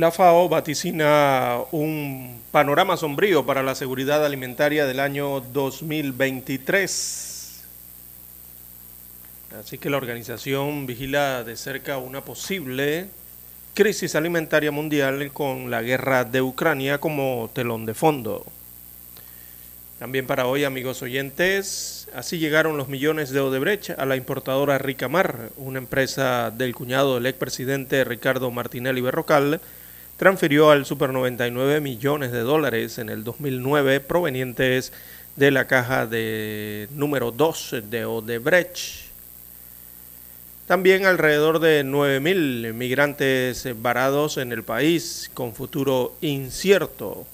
La FAO vaticina un panorama sombrío para la seguridad alimentaria del año 2023. Así que la organización vigila de cerca una posible crisis alimentaria mundial con la guerra de Ucrania como telón de fondo. También para hoy, amigos oyentes, así llegaron los millones de Odebrecht a la importadora Ricamar, una empresa del cuñado del expresidente Ricardo Martinelli Berrocal, transfirió al Super 99 millones de dólares en el 2009 provenientes de la caja de número 2 de Odebrecht. También alrededor de 9.000 migrantes varados en el país con futuro incierto.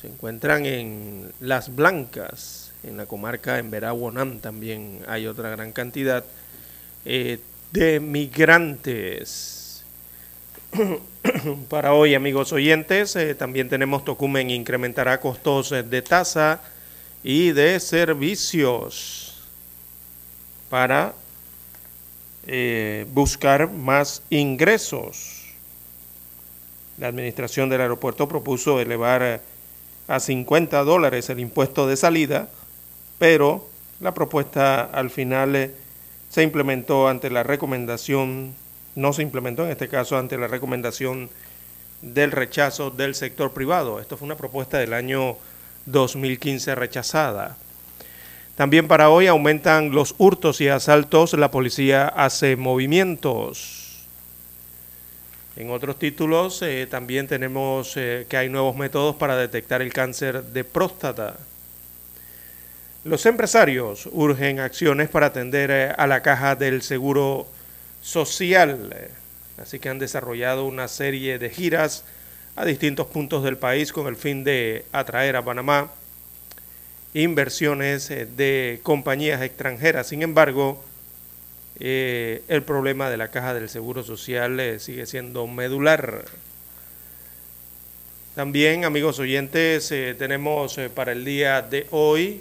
Se encuentran en Las Blancas, en la comarca en Veraguanam también hay otra gran cantidad eh, de migrantes. Para hoy, amigos oyentes, eh, también tenemos Tocumen incrementará costos eh, de tasa y de servicios para eh, buscar más ingresos. La administración del aeropuerto propuso elevar a 50 dólares el impuesto de salida, pero la propuesta al final se implementó ante la recomendación no se implementó en este caso ante la recomendación del rechazo del sector privado. Esto fue una propuesta del año 2015 rechazada. También para hoy aumentan los hurtos y asaltos, la policía hace movimientos. En otros títulos eh, también tenemos eh, que hay nuevos métodos para detectar el cáncer de próstata. Los empresarios urgen acciones para atender eh, a la caja del seguro social. Así que han desarrollado una serie de giras a distintos puntos del país con el fin de atraer a Panamá inversiones eh, de compañías extranjeras. Sin embargo, eh, el problema de la caja del Seguro Social eh, sigue siendo medular. También, amigos oyentes, tenemos para el día de hoy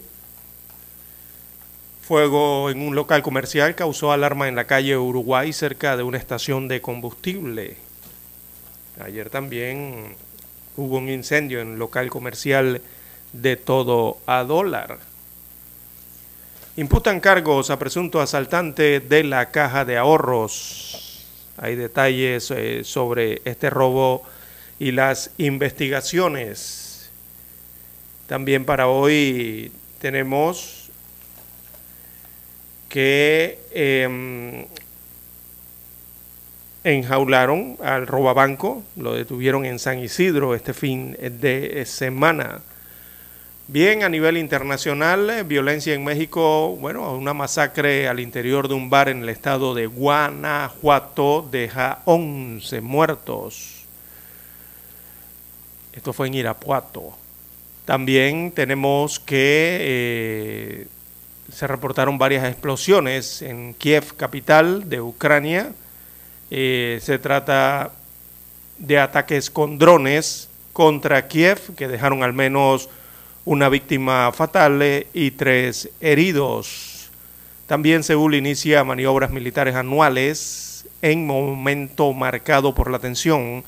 Fuego en un local comercial causó alarma en la calle Uruguay cerca de una estación de combustible. Ayer también hubo un incendio en local comercial de todo a dólar. Imputan cargos a presunto asaltante de la caja de ahorros. Hay detalles eh, sobre este robo y las investigaciones. También para hoy tenemos que em, enjaularon al robabanco, lo detuvieron en San Isidro este fin de semana. Bien, a nivel internacional, eh, violencia en México, bueno, una masacre al interior de un bar en el estado de Guanajuato deja 11 muertos. Esto fue en Irapuato. También tenemos que eh, se reportaron varias explosiones en Kiev, capital de Ucrania. Eh, se trata de ataques con drones contra Kiev que dejaron al menos una víctima fatal eh, y tres heridos. También Seúl inicia maniobras militares anuales en momento marcado por la tensión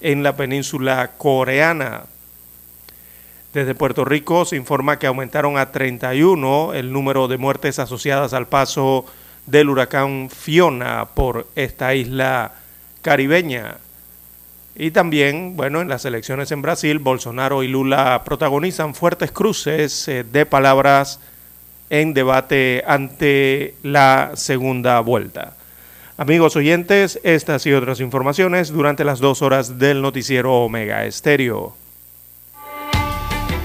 en la península coreana. Desde Puerto Rico se informa que aumentaron a 31 el número de muertes asociadas al paso del huracán Fiona por esta isla caribeña. Y también, bueno, en las elecciones en Brasil, Bolsonaro y Lula protagonizan fuertes cruces eh, de palabras en debate ante la segunda vuelta. Amigos oyentes, estas y otras informaciones durante las dos horas del noticiero Omega Estéreo.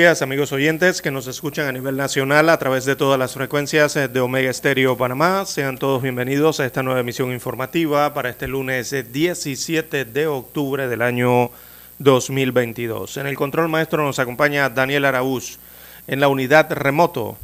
Días amigos oyentes que nos escuchan a nivel nacional a través de todas las frecuencias eh, de Omega Estéreo Panamá. Sean todos bienvenidos a esta nueva emisión informativa para este lunes 17 de octubre del año 2022. En el control maestro nos acompaña Daniel Araúz en la unidad remoto.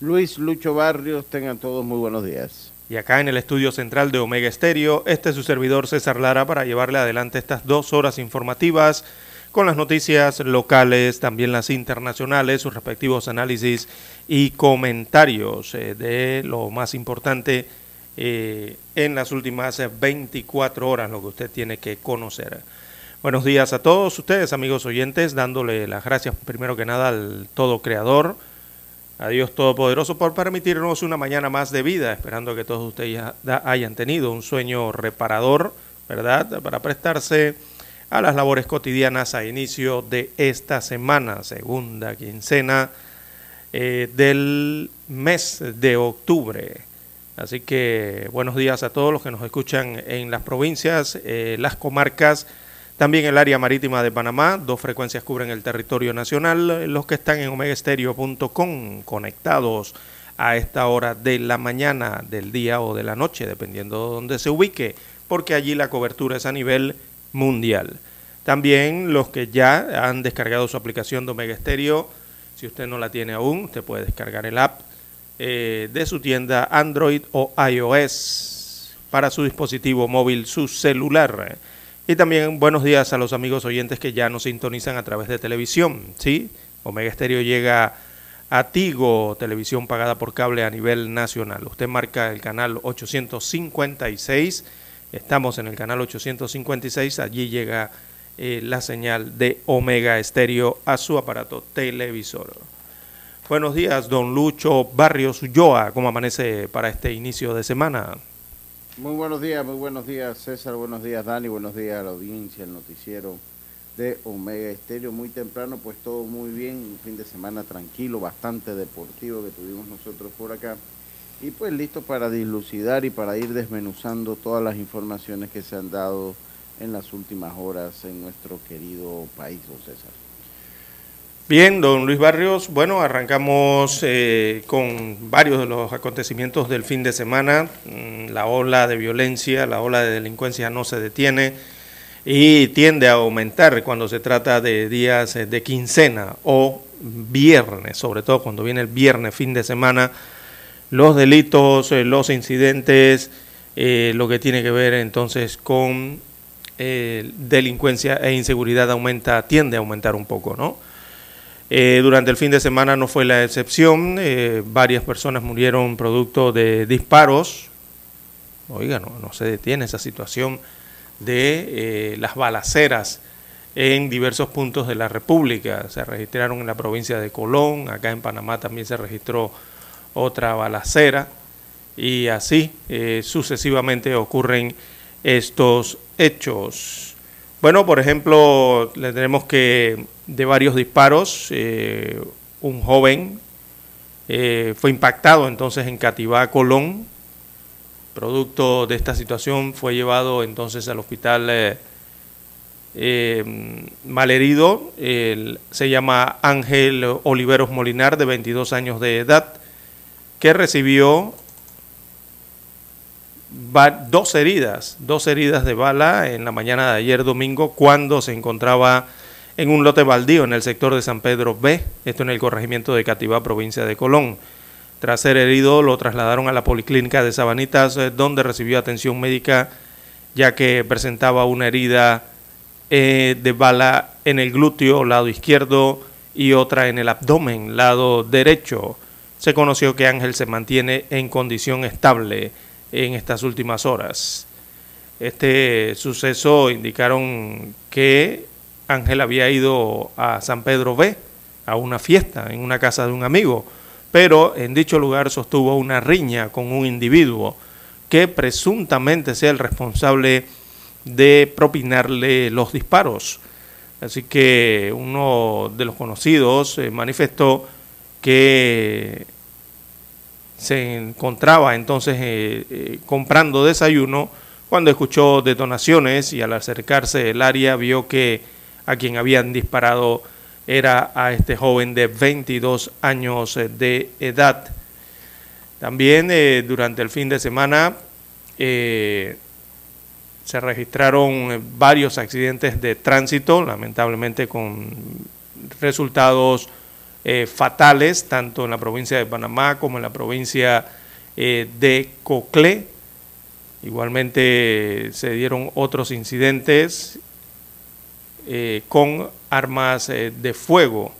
Luis Lucho Barrios, tengan todos muy buenos días. Y acá en el estudio central de Omega Estéreo, este es su servidor César Lara para llevarle adelante estas dos horas informativas con las noticias locales, también las internacionales, sus respectivos análisis y comentarios eh, de lo más importante eh, en las últimas 24 horas, lo que usted tiene que conocer. Buenos días a todos ustedes, amigos oyentes, dándole las gracias primero que nada al Todo Creador, a Dios Todopoderoso por permitirnos una mañana más de vida, esperando que todos ustedes hayan tenido un sueño reparador, ¿verdad? Para prestarse a las labores cotidianas a inicio de esta semana, segunda quincena eh, del mes de octubre. Así que buenos días a todos los que nos escuchan en las provincias, eh, las comarcas, también el área marítima de Panamá. Dos frecuencias cubren el territorio nacional. Los que están en omegaestereo.com conectados a esta hora de la mañana, del día o de la noche, dependiendo de donde se ubique, porque allí la cobertura es a nivel mundial. También los que ya han descargado su aplicación de Omega Stereo, si usted no la tiene aún, usted puede descargar el app eh, de su tienda Android o iOS para su dispositivo móvil, su celular. Y también buenos días a los amigos oyentes que ya nos sintonizan a través de televisión. ¿sí? Omega Stereo llega a Tigo, televisión pagada por cable a nivel nacional. Usted marca el canal 856 Estamos en el canal 856, allí llega eh, la señal de Omega Estéreo a su aparato televisor. Buenos días, don Lucho Barrios Ulloa, ¿cómo amanece para este inicio de semana? Muy buenos días, muy buenos días César, buenos días Dani, buenos días a la audiencia, el noticiero de Omega Estéreo. Muy temprano, pues todo muy bien, un fin de semana tranquilo, bastante deportivo que tuvimos nosotros por acá y pues listo para dilucidar y para ir desmenuzando todas las informaciones que se han dado en las últimas horas en nuestro querido país, don César. Bien, don Luis Barrios, bueno, arrancamos eh, con varios de los acontecimientos del fin de semana. Mm, la ola de violencia, la ola de delincuencia no se detiene y tiende a aumentar cuando se trata de días eh, de quincena o viernes, sobre todo cuando viene el viernes, fin de semana los delitos, eh, los incidentes, eh, lo que tiene que ver entonces con eh, delincuencia e inseguridad aumenta, tiende a aumentar un poco, ¿no? Durante el fin de semana no fue la excepción. Varias personas murieron producto de disparos. Oiga, no, no se detiene esa situación de las balaceras en diversos puntos de la República. Se registraron en la provincia de Colón, acá en Panamá también se registró otra balacera y así sucesivamente ocurren estos hechos. Bueno, por ejemplo, le tenemos que de varios disparos, eh, un joven eh, fue impactado entonces en Cativá, Colón. Producto de esta situación fue llevado entonces al hospital eh, eh malherido. se llama Ángel Oliveros Molinar, de 22 años de edad, que recibió dos heridas, dos heridas de bala en la mañana de ayer domingo cuando se encontraba en un lote baldío en el sector de San Pedro B, esto en el corregimiento de Cativá, provincia de Colón. Tras ser herido, lo trasladaron a la policlínica de Sabanitas, eh, donde recibió atención médica, ya que presentaba una herida eh, de bala en el glúteo, lado izquierdo, y otra en el abdomen, lado derecho. Se conoció que Ángel se mantiene en condición estable en estas últimas horas. Este suceso indicaron que Ángel había ido a San Pedro B a una fiesta en una casa de un amigo, pero en dicho lugar sostuvo una riña con un individuo que presuntamente sea el responsable de propinarle los disparos. Así que uno de los conocidos eh, manifestó que se encontraba entonces eh, eh, comprando desayuno cuando escuchó detonaciones y al acercarse el área vio que a quien habían disparado era a este joven de 22 años eh, de edad. También durante el fin de semana se registraron varios accidentes de tránsito, lamentablemente con resultados eh, fatales, tanto en la provincia de Panamá como en la provincia eh, de Coclé. Igualmente se dieron otros incidentes eh, con armas de fuego.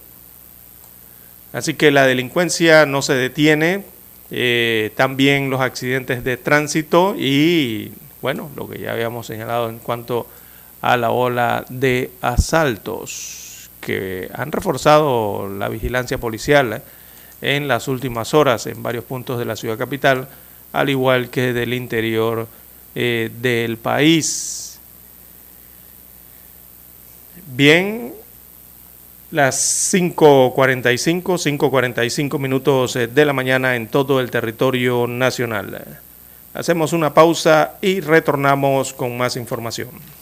Así que la delincuencia no se detiene, también los accidentes de tránsito y, bueno, lo que ya habíamos señalado en cuanto a la ola de asaltos que han reforzado la vigilancia policial eh, en las últimas horas en varios puntos de la ciudad capital, al igual que del interior eh, del país. Bien, las 5.45, 5.45 minutos eh, de la mañana en todo el territorio nacional. Hacemos una pausa y retornamos con más información.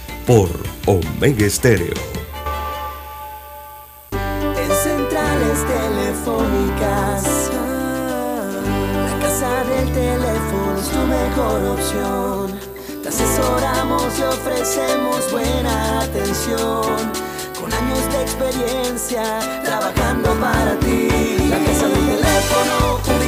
por Omega Estéreo. En centrales telefónicas, la casa del teléfono es tu mejor opción. Te asesoramos y ofrecemos buena atención. Con años de experiencia trabajando para ti. La casa del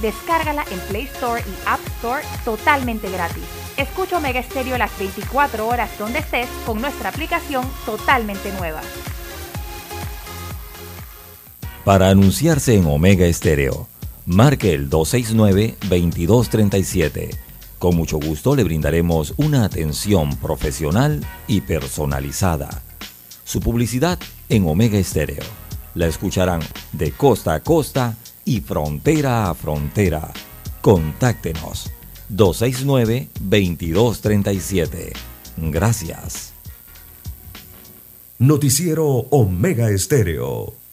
Descárgala en Play Store y App Store totalmente gratis. Escucha Omega Stereo las 24 horas donde estés con nuestra aplicación totalmente nueva. Para anunciarse en Omega Estéreo, marque el 269-2237. Con mucho gusto le brindaremos una atención profesional y personalizada. Su publicidad en Omega Estéreo. La escucharán de costa a costa y frontera a frontera. Contáctenos 269-2237. Gracias. Noticiero Omega Estéreo.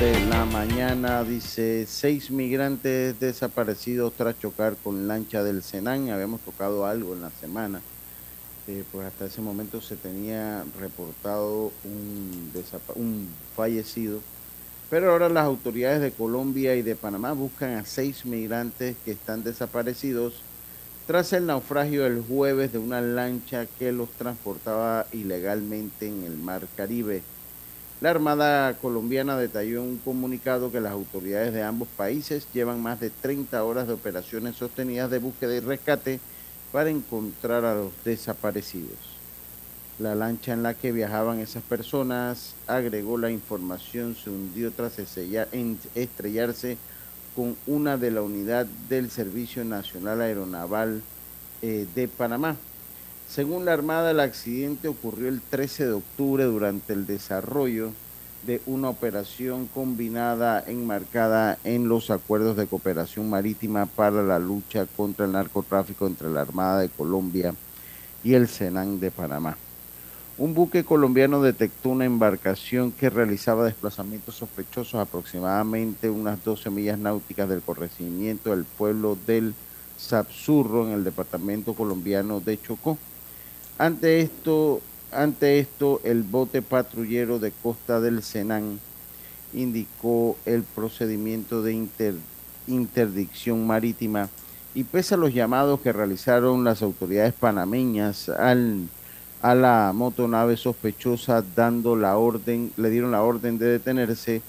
De la mañana, dice, seis migrantes desaparecidos tras chocar con lancha del Senan. Habíamos tocado algo en la semana. Eh, pues hasta ese momento se tenía reportado un, un fallecido. Pero ahora las autoridades de Colombia y de Panamá buscan a seis migrantes que están desaparecidos tras el naufragio el jueves de una lancha que los transportaba ilegalmente en el mar Caribe. La Armada colombiana detalló en un comunicado que las autoridades de ambos países llevan más de 30 horas de operaciones sostenidas de búsqueda y rescate para encontrar a los desaparecidos. La lancha en la que viajaban esas personas, agregó la información, se hundió tras estrellarse con una de la unidad del Servicio Nacional Aeronaval eh, de Panamá. Según la Armada, el accidente ocurrió el 13 de octubre durante el desarrollo de una operación combinada enmarcada en los acuerdos de cooperación marítima para la lucha contra el narcotráfico entre la Armada de Colombia y el Senan de Panamá. Un buque colombiano detectó una embarcación que realizaba desplazamientos sospechosos aproximadamente unas 12 millas náuticas del corregimiento del pueblo del Sapsurro en el departamento colombiano de Chocó. Ante esto, ante esto, el bote patrullero de Costa del Senán indicó el procedimiento de interdicción marítima y pese a los llamados que realizaron las autoridades panameñas al, a la motonave sospechosa dando la orden, le dieron la orden de detenerse,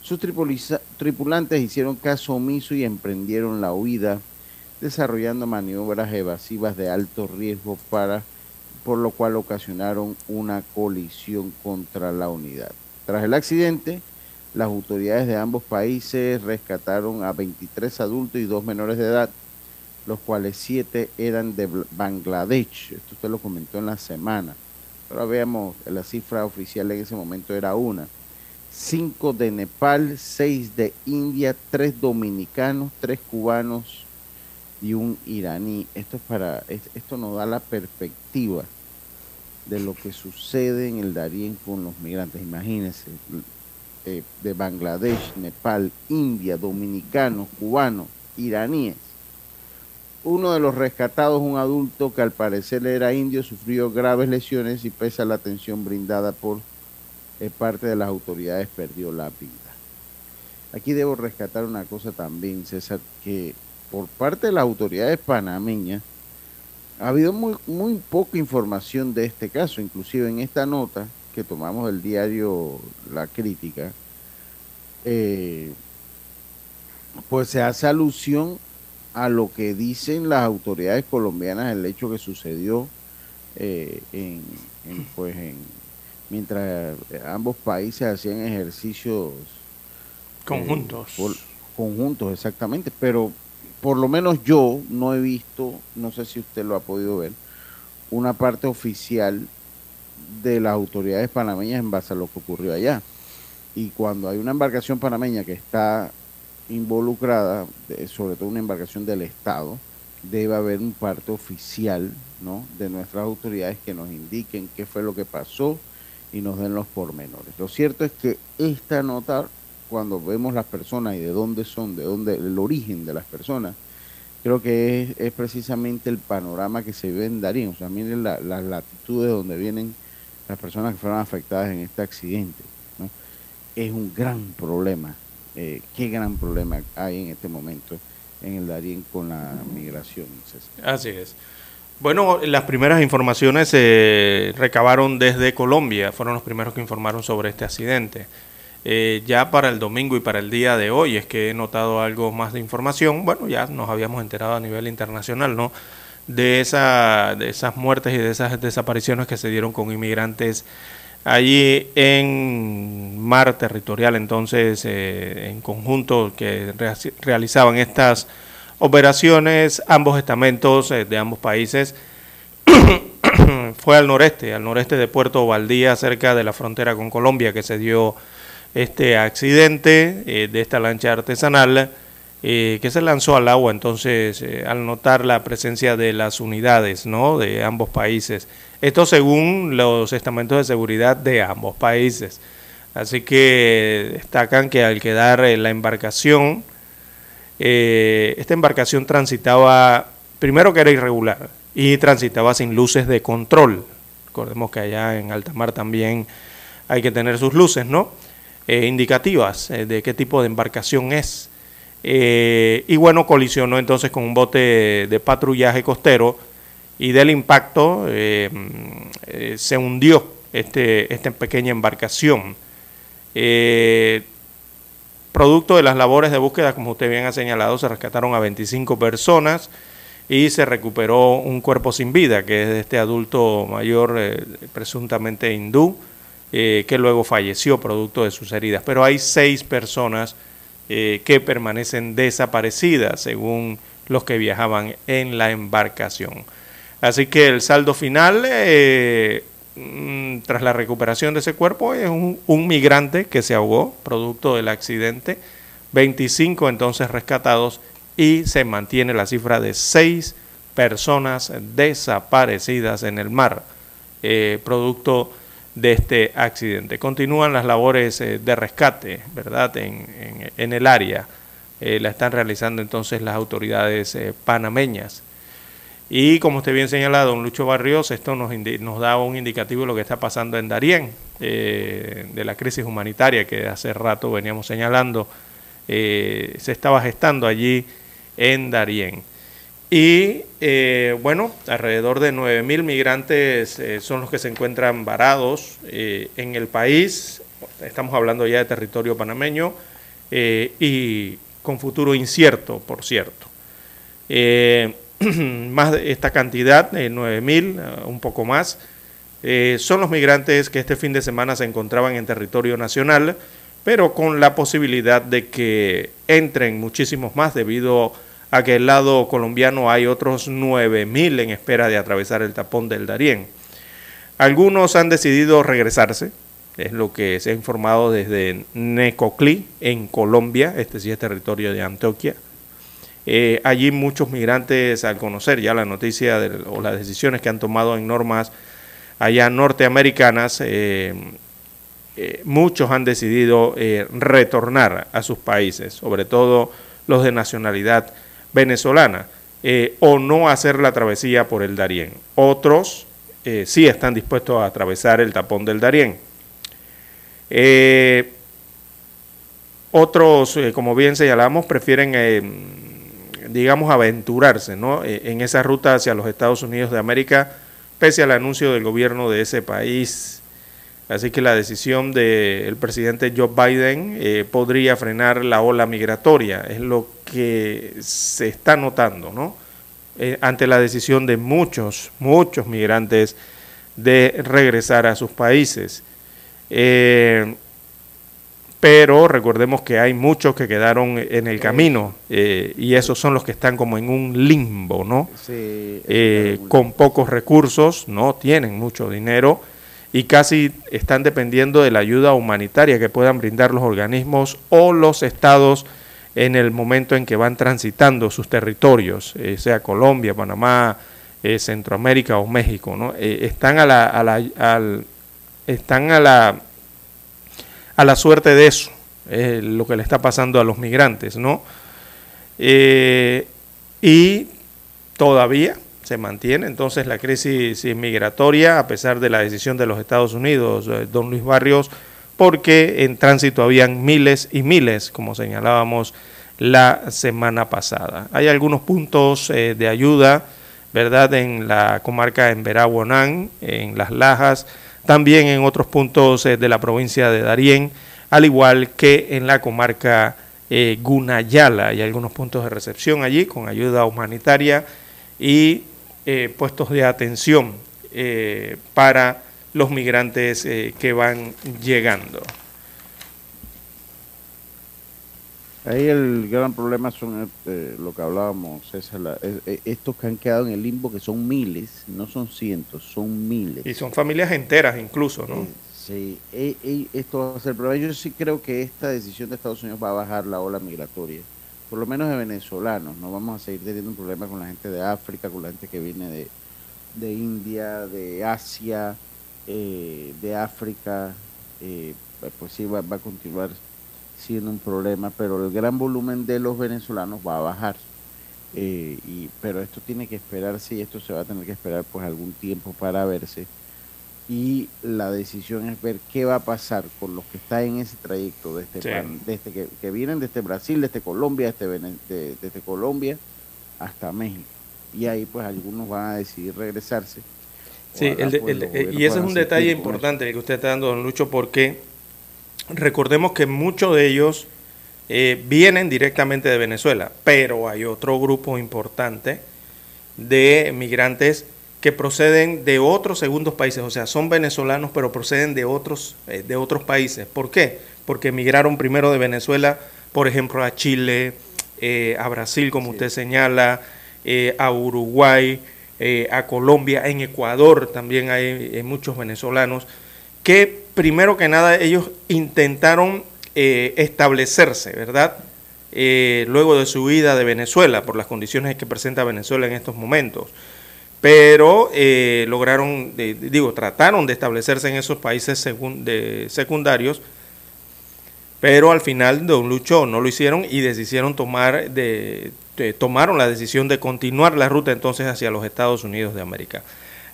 sus tripulantes hicieron caso omiso y emprendieron la huida, desarrollando maniobras evasivas de alto riesgo para por lo cual ocasionaron una colisión contra la unidad. Tras el accidente, las autoridades de ambos países rescataron a 23 adultos y dos menores de edad, los cuales siete eran de Bangladesh. Esto usted lo comentó en la semana. Ahora veamos, la cifra oficial en ese momento era una. Cinco de Nepal, seis de India, tres dominicanos, tres cubanos y un iraní. Esto es para, esto nos da la perspectiva de lo que sucede en el Darién con los migrantes. Imagínense, eh, de Bangladesh, Nepal, India, dominicanos, cubanos, iraníes. Uno de los rescatados, un adulto que al parecer era indio, sufrió graves lesiones y pese a la atención brindada por eh, parte de las autoridades, perdió la vida. Aquí debo rescatar una cosa también, César, que por parte de las autoridades panameñas, ha habido muy, muy poca información de este caso, inclusive en esta nota que tomamos del diario La Crítica, eh, pues se hace alusión a lo que dicen las autoridades colombianas, el hecho que sucedió eh, en, pues en, mientras ambos países hacían ejercicios conjuntos. Eh, conjuntos, exactamente, pero por lo menos yo no he visto, no sé si usted lo ha podido ver, una parte oficial de las autoridades panameñas en base a lo que ocurrió allá. Y cuando hay una embarcación panameña que está involucrada, sobre todo una embarcación del Estado, debe haber un parte oficial ¿no? de nuestras autoridades que nos indiquen qué fue lo que pasó y nos den los pormenores. Lo cierto es que esta nota cuando vemos las personas y de dónde son, de dónde el origen de las personas, creo que es, precisamente el panorama que se ve en Darín. O sea, miren las latitudes donde vienen las personas que fueron afectadas en este accidente. Es un gran problema. Eh, qué gran problema hay en este momento en el Darién con la migración. Así es. Bueno, las primeras informaciones se recabaron desde Colombia, fueron los primeros que informaron sobre este accidente. eh, ya para el domingo y para el día de hoy es que he notado algo más de información. Bueno, ya nos habíamos enterado a nivel internacional, ¿no? De, esa, de esas muertes y de esas desapariciones que se dieron con inmigrantes allí en mar territorial, entonces eh, en conjunto que realizaban estas operaciones, ambos estamentos eh, de ambos países. Fue al noreste, al noreste de Puerto Valdía, cerca de la frontera con Colombia, que se dio este accidente eh, de esta lancha artesanal que se lanzó al agua. Entonces, al notar la presencia de las unidades ¿no? de ambos países, esto según los estamentos de seguridad de ambos países. Así que destacan que al quedar la embarcación, esta embarcación transitaba, primero que era irregular, y transitaba sin luces de control. Recordemos que allá en alta mar también hay que tener sus luces, ¿no? Eh, indicativas eh, de qué tipo de embarcación es. Eh, y bueno, colisionó entonces con un bote de patrullaje costero y del impacto se hundió este, esta pequeña embarcación. producto de las labores de búsqueda, como usted bien ha señalado, se rescataron a 25 personas y se recuperó un cuerpo sin vida, que es de este adulto mayor, presuntamente hindú, eh, que luego falleció producto de sus heridas. Pero hay seis personas eh, que permanecen desaparecidas, según los que viajaban en la embarcación. Así que el saldo final, eh, mm, tras la recuperación de ese cuerpo, es un, migrante que se ahogó producto del accidente, 25 entonces rescatados y se mantiene la cifra de seis personas desaparecidas en el mar, producto de este accidente. Continúan las labores eh, de rescate, ¿verdad?, en, el área. Eh, la están realizando entonces las autoridades eh, panameñas. Y como usted bien señalado, don Lucho Barrios, esto nos, da un indicativo de lo que está pasando en Darién, de la crisis humanitaria que hace rato veníamos señalando, se estaba gestando allí en Darién. Y eh, bueno, alrededor de 9.000 migrantes eh, son los que se encuentran varados eh, en el país. Estamos hablando ya de territorio panameño y con futuro incierto, por cierto. más de esta cantidad, 9.000, un poco más, son los migrantes que este fin de semana se encontraban en territorio nacional, pero con la posibilidad de que entren muchísimos más debido a a que el lado colombiano hay otros 9.000 en espera de atravesar el tapón del Darién. Algunos han decidido regresarse, es lo que se ha informado desde Necoclí, en Colombia, este sí es territorio de Antioquia. Eh, allí muchos migrantes, al conocer ya la noticia o las decisiones que han tomado en normas allá norteamericanas, eh, eh, muchos han decidido retornar a sus países, sobre todo los de nacionalidad venezolana o no hacer la travesía por el Darién. Otros sí están dispuestos a atravesar el tapón del Darién. Otros, como bien señalamos, prefieren, digamos, aventurarse ¿no? en esa ruta hacia los Estados Unidos de América, pese al anuncio del gobierno de ese país Así que la decisión del presidente Joe Biden eh, podría frenar la ola migratoria, es lo que se está notando, ¿no? Eh, ante la decisión de muchos, muchos migrantes de regresar a sus países. Eh, pero recordemos que hay muchos que quedaron en el camino y esos son los que están como en un limbo, ¿no? con pocos recursos, no tienen mucho dinero y casi están dependiendo de la ayuda humanitaria que puedan brindar los organismos o los estados en el momento en que van transitando sus territorios, eh, sea Colombia, Panamá, eh, Centroamérica o México, ¿no? Eh, están a la, a la al, están a la a la suerte de eso, lo que le está pasando a los migrantes, ¿no? y todavía se mantiene entonces la crisis migratoria a pesar de la decisión de los Estados Unidos, eh, don Luis Barrios, porque en tránsito habían miles y miles, como señalábamos la semana pasada. Hay algunos puntos eh, de ayuda, ¿verdad?, en la comarca en Veraguanán, en Las Lajas, también en otros puntos eh, de la provincia de Darién. al igual que en la comarca eh, Gunayala. Hay algunos puntos de recepción allí con ayuda humanitaria y eh, puestos de atención eh, para los migrantes que van llegando. Ahí el gran problema son lo que hablábamos, César, estos que han quedado en el limbo, que son miles, no son cientos, son miles. Y son familias enteras incluso, ¿no? Sí, e, e, esto va a ser problema. Yo sí creo que esta decisión de Estados Unidos va a bajar la ola migratoria, por lo menos de venezolanos. No vamos a seguir teniendo un problema con la gente de África, con la gente que viene de, de India, de Asia, eh, de África. Eh, pues sí, va, a continuar siendo un problema, pero el gran volumen de los venezolanos va a bajar. Eh, y, pero esto tiene que esperarse y esto se va a tener que esperar pues algún tiempo para verse y la decisión es ver qué va a pasar con los que están en ese trayecto de este, este que, vienen desde Brasil, desde Colombia, desde, desde Colombia hasta México. Y ahí pues algunos van a decidir regresarse. Sí, pues, y ese es un detalle importante que usted está dando, don Lucho, porque recordemos que muchos de ellos eh, vienen directamente de Venezuela, pero hay otro grupo importante de migrantes que proceden de otros segundos países, o sea, son venezolanos, pero proceden de otros, eh, de otros países. ¿Por qué? Porque emigraron primero de Venezuela, por ejemplo, a Chile, eh, a Brasil, como usted señala, a Uruguay, a Colombia, en Ecuador también hay muchos venezolanos, que primero que nada ellos intentaron establecerse, ¿verdad? luego de su huida de Venezuela, por las condiciones que presenta Venezuela en estos momentos pero eh, lograron, digo, trataron de establecerse en esos países de secundarios, pero al final Don Lucho no lo hicieron y decidieron tomar, de, tomaron la decisión de continuar la ruta entonces hacia los Estados Unidos de América.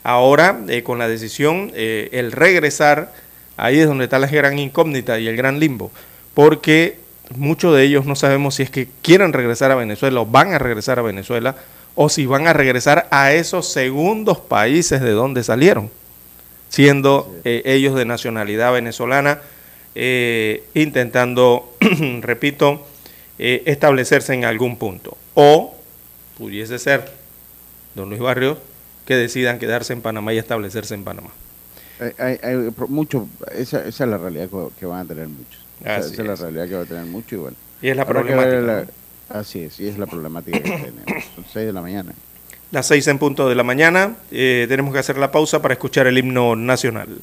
Ahora, eh, con la decisión, eh, el regresar, ahí es donde está la gran incógnita y el gran limbo, porque muchos de ellos no sabemos si es que quieren regresar a Venezuela o van a regresar a Venezuela o si van a regresar a esos segundos países de donde salieron, siendo eh, ellos de nacionalidad venezolana, eh, intentando, repito, eh, establecerse en algún punto. O pudiese ser, don Luis Barrios, que decidan quedarse en Panamá y establecerse en Panamá. Hay, mucho, esa, es la realidad que van a tener muchos. Esa, es la realidad que van a tener mucho y bueno. Y es la problemática. Así es, y es la problemática que tenemos. Son seis de la mañana. Las seis en punto de la mañana. Eh, tenemos que hacer la pausa para escuchar el himno nacional.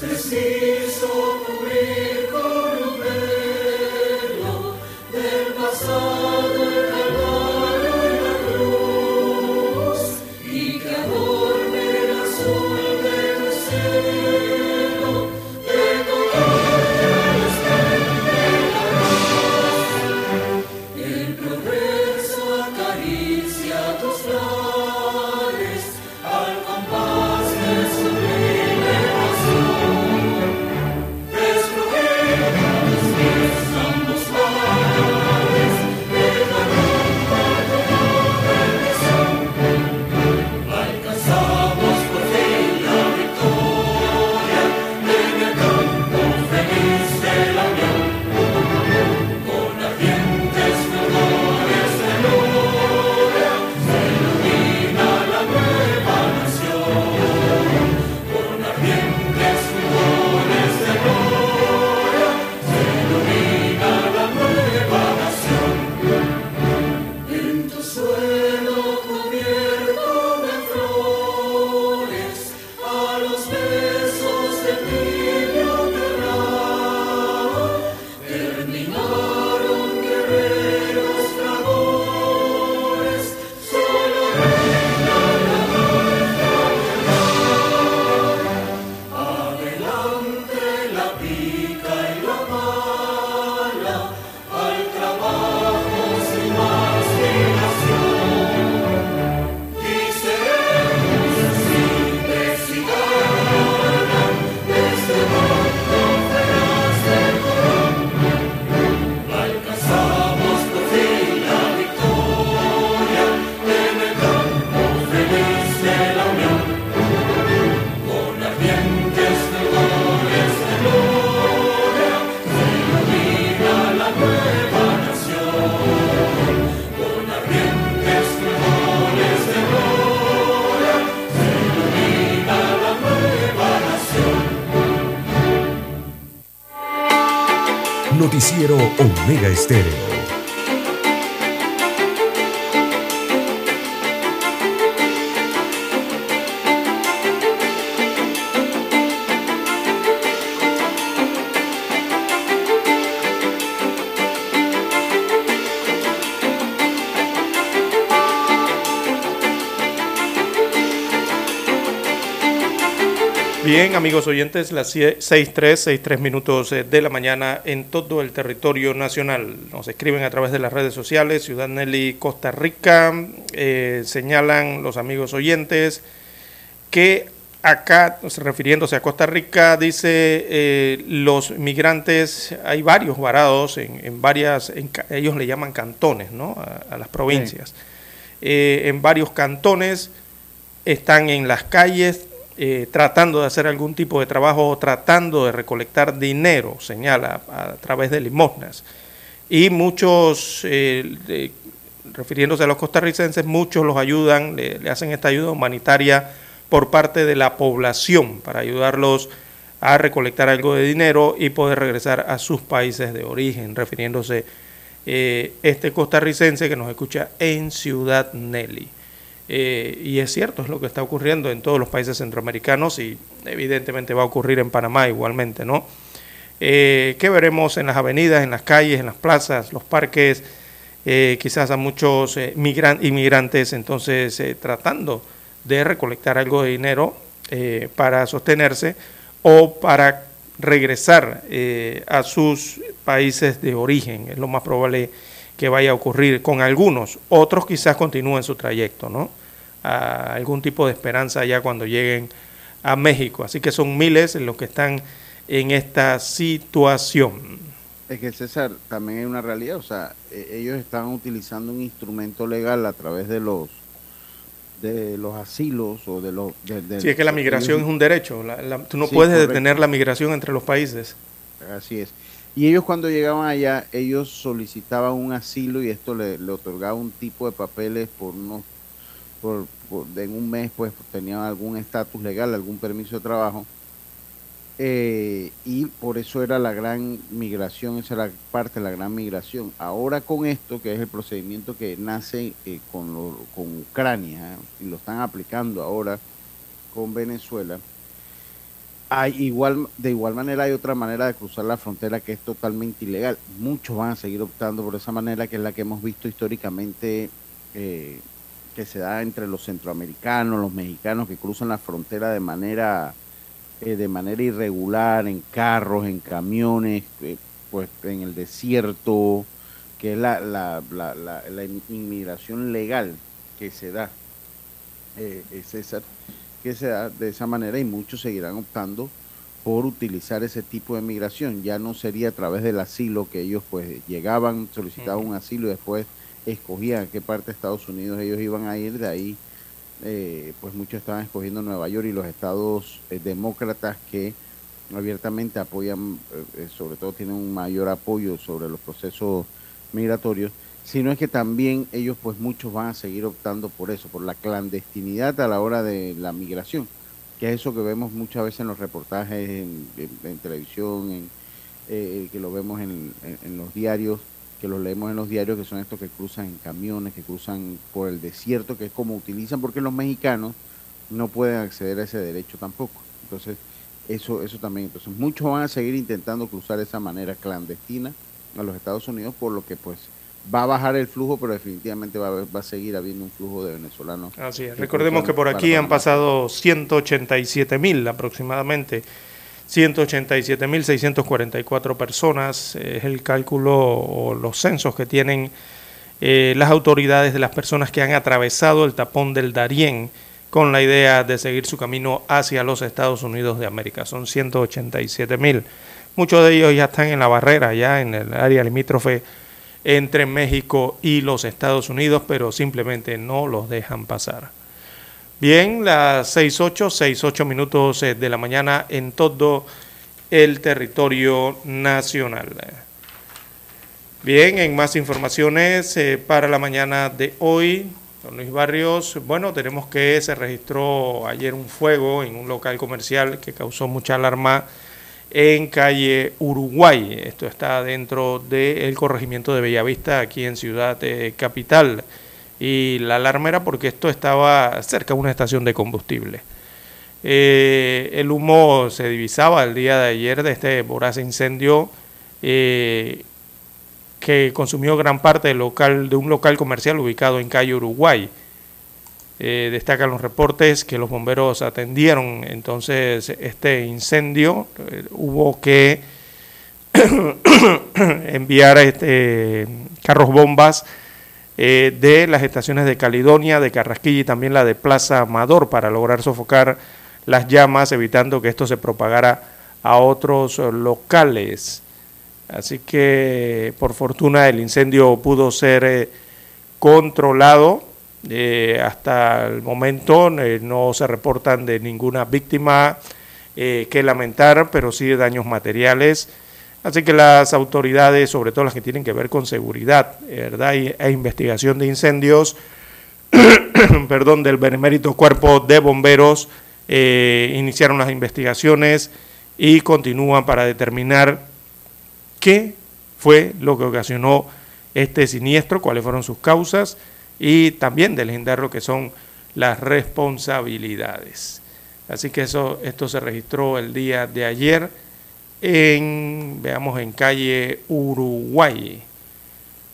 Christus see. Estéreo. Bien, amigos oyentes, las 6.3, 6.3 minutos eh, de la mañana en todo el territorio nacional. Nos escriben a través de las redes sociales, Ciudad Nelly, Costa Rica. Eh, señalan los amigos oyentes que acá, refiriéndose a Costa Rica, dice eh, los migrantes, hay varios varados en, varias, ellos le llaman cantones, ¿no? A, las provincias. en varios cantones están en las calles eh, tratando de hacer algún tipo de trabajo o tratando de recolectar dinero, señala, a, través de limosnas. Y muchos, eh, refiriéndose a los costarricenses, muchos los ayudan, le, hacen esta ayuda humanitaria por parte de la población para ayudarlos a recolectar algo de dinero y poder regresar a sus países de origen, refiriéndose eh, este costarricense que nos escucha en Ciudad Nelly. Eh, y es cierto, es lo que está ocurriendo en todos los países centroamericanos y evidentemente va a ocurrir en Panamá igualmente, ¿no? Eh, ¿Qué veremos en las avenidas, en las calles, en las plazas, los parques? Eh, quizás a muchos inmigrantes entonces tratando de recolectar algo de dinero para sostenerse o para regresar a sus países de origen. Es lo más probable que vaya a ocurrir con algunos. Otros quizás continúen su trayecto, ¿no? A algún tipo de esperanza ya cuando lleguen a México. Así que son miles los que están en esta situación. Es que César, también hay una realidad, o sea, e, ellos están utilizando un instrumento legal a través de los de los asilos o de los... sí, es que la migración es un derecho, tú no puedes detener la migración entre los países. Así es. Y ellos cuando llegaban allá, ellos solicitaban un asilo y esto le, le otorgaba un tipo de papeles por unos por, en un mes pues tenían algún estatus legal, algún permiso de trabajo. Eh, y por eso era la gran migración, esa era parte de la gran migración. Ahora con esto, que es el procedimiento que nace eh, con, con Ucrania, y lo están aplicando ahora con Venezuela, hay igual, de igual manera hay otra manera de cruzar la frontera que es totalmente ilegal. Muchos van a seguir optando por esa manera, que es la que hemos visto históricamente eh, que se da entre los centroamericanos, los mexicanos que cruzan la frontera de manera eh, de manera irregular, en carros, en camiones, eh, pues en el desierto, que es la, la, la, la, inmigración legal que se da, eh, César, que se da de esa manera y muchos seguirán optando por utilizar ese tipo de migración. Ya no sería a través del asilo que ellos pues llegaban, solicitaban un asilo y después escogían qué parte de Estados Unidos ellos iban a ir, de ahí eh, pues muchos estaban escogiendo Nueva York y los estados eh, demócratas que abiertamente apoyan, eh, sobre todo tienen un mayor apoyo sobre los procesos migratorios, sino es que también ellos pues muchos van a seguir optando por eso, por la clandestinidad a la hora de la migración, que es eso que vemos muchas veces en los reportajes en, televisión, en, que lo vemos en los diarios, que los leemos en los diarios, que son estos que cruzan en camiones, que cruzan por el desierto, que es como utilizan, porque los mexicanos no pueden acceder a ese derecho tampoco. Entonces, eso, eso también. Entonces, muchos van a seguir intentando cruzar de esa manera clandestina a los Estados Unidos, por lo que pues va a bajar el flujo, pero definitivamente va a, va a seguir habiendo un flujo de venezolanos. Así es. Recordemos que por aquí han pasado 187 mil aproximadamente 187.644 personas, es el cálculo o los censos que tienen eh, las autoridades de las personas que han atravesado el tapón del Darién con la idea de seguir su camino hacia los Estados Unidos de América. Son 187.000. Muchos de ellos ya están en la barrera, ya en el área limítrofe entre México y los Estados Unidos, pero simplemente no los dejan pasar. Bien, las 6.8, 6.8 minutos eh, de la mañana en todo el territorio nacional. Bien, en más informaciones eh, para la mañana de hoy, don Luis Barrios, bueno, tenemos que se registró ayer un fuego en un local comercial que causó mucha alarma en calle Uruguay. Esto está dentro del corregimiento de Bellavista, aquí en Ciudad eh, Capital. Y la alarma era porque esto estaba cerca de una estación de combustible. Eh, el humo se divisaba el día de ayer de este voraz incendio eh, que consumió gran parte local, de un local comercial ubicado en calle Uruguay. Eh, destacan los reportes que los bomberos atendieron entonces este incendio. Hubo que enviar este, carros bombas eh, de las estaciones de Caledonia, de Carrasquilla y también la de Plaza Amador para lograr sofocar las llamas, evitando que esto se propagara a otros locales. Así que por fortuna el incendio pudo ser controlado eh, hasta el momento eh, no se reportan de ninguna víctima eh, que lamentar, pero sí de daños materiales. Así que las autoridades, sobre todo las que tienen que ver con seguridad ¿verdad? e investigación de incendios, perdón, del benemérito cuerpo de bomberos, iniciaron las investigaciones y continúan para determinar qué fue lo que ocasionó este siniestro, cuáles fueron sus causas y también deslindar lo que son las responsabilidades. Así que eso, esto se registró el día de ayer en, veamos, en calle Uruguay.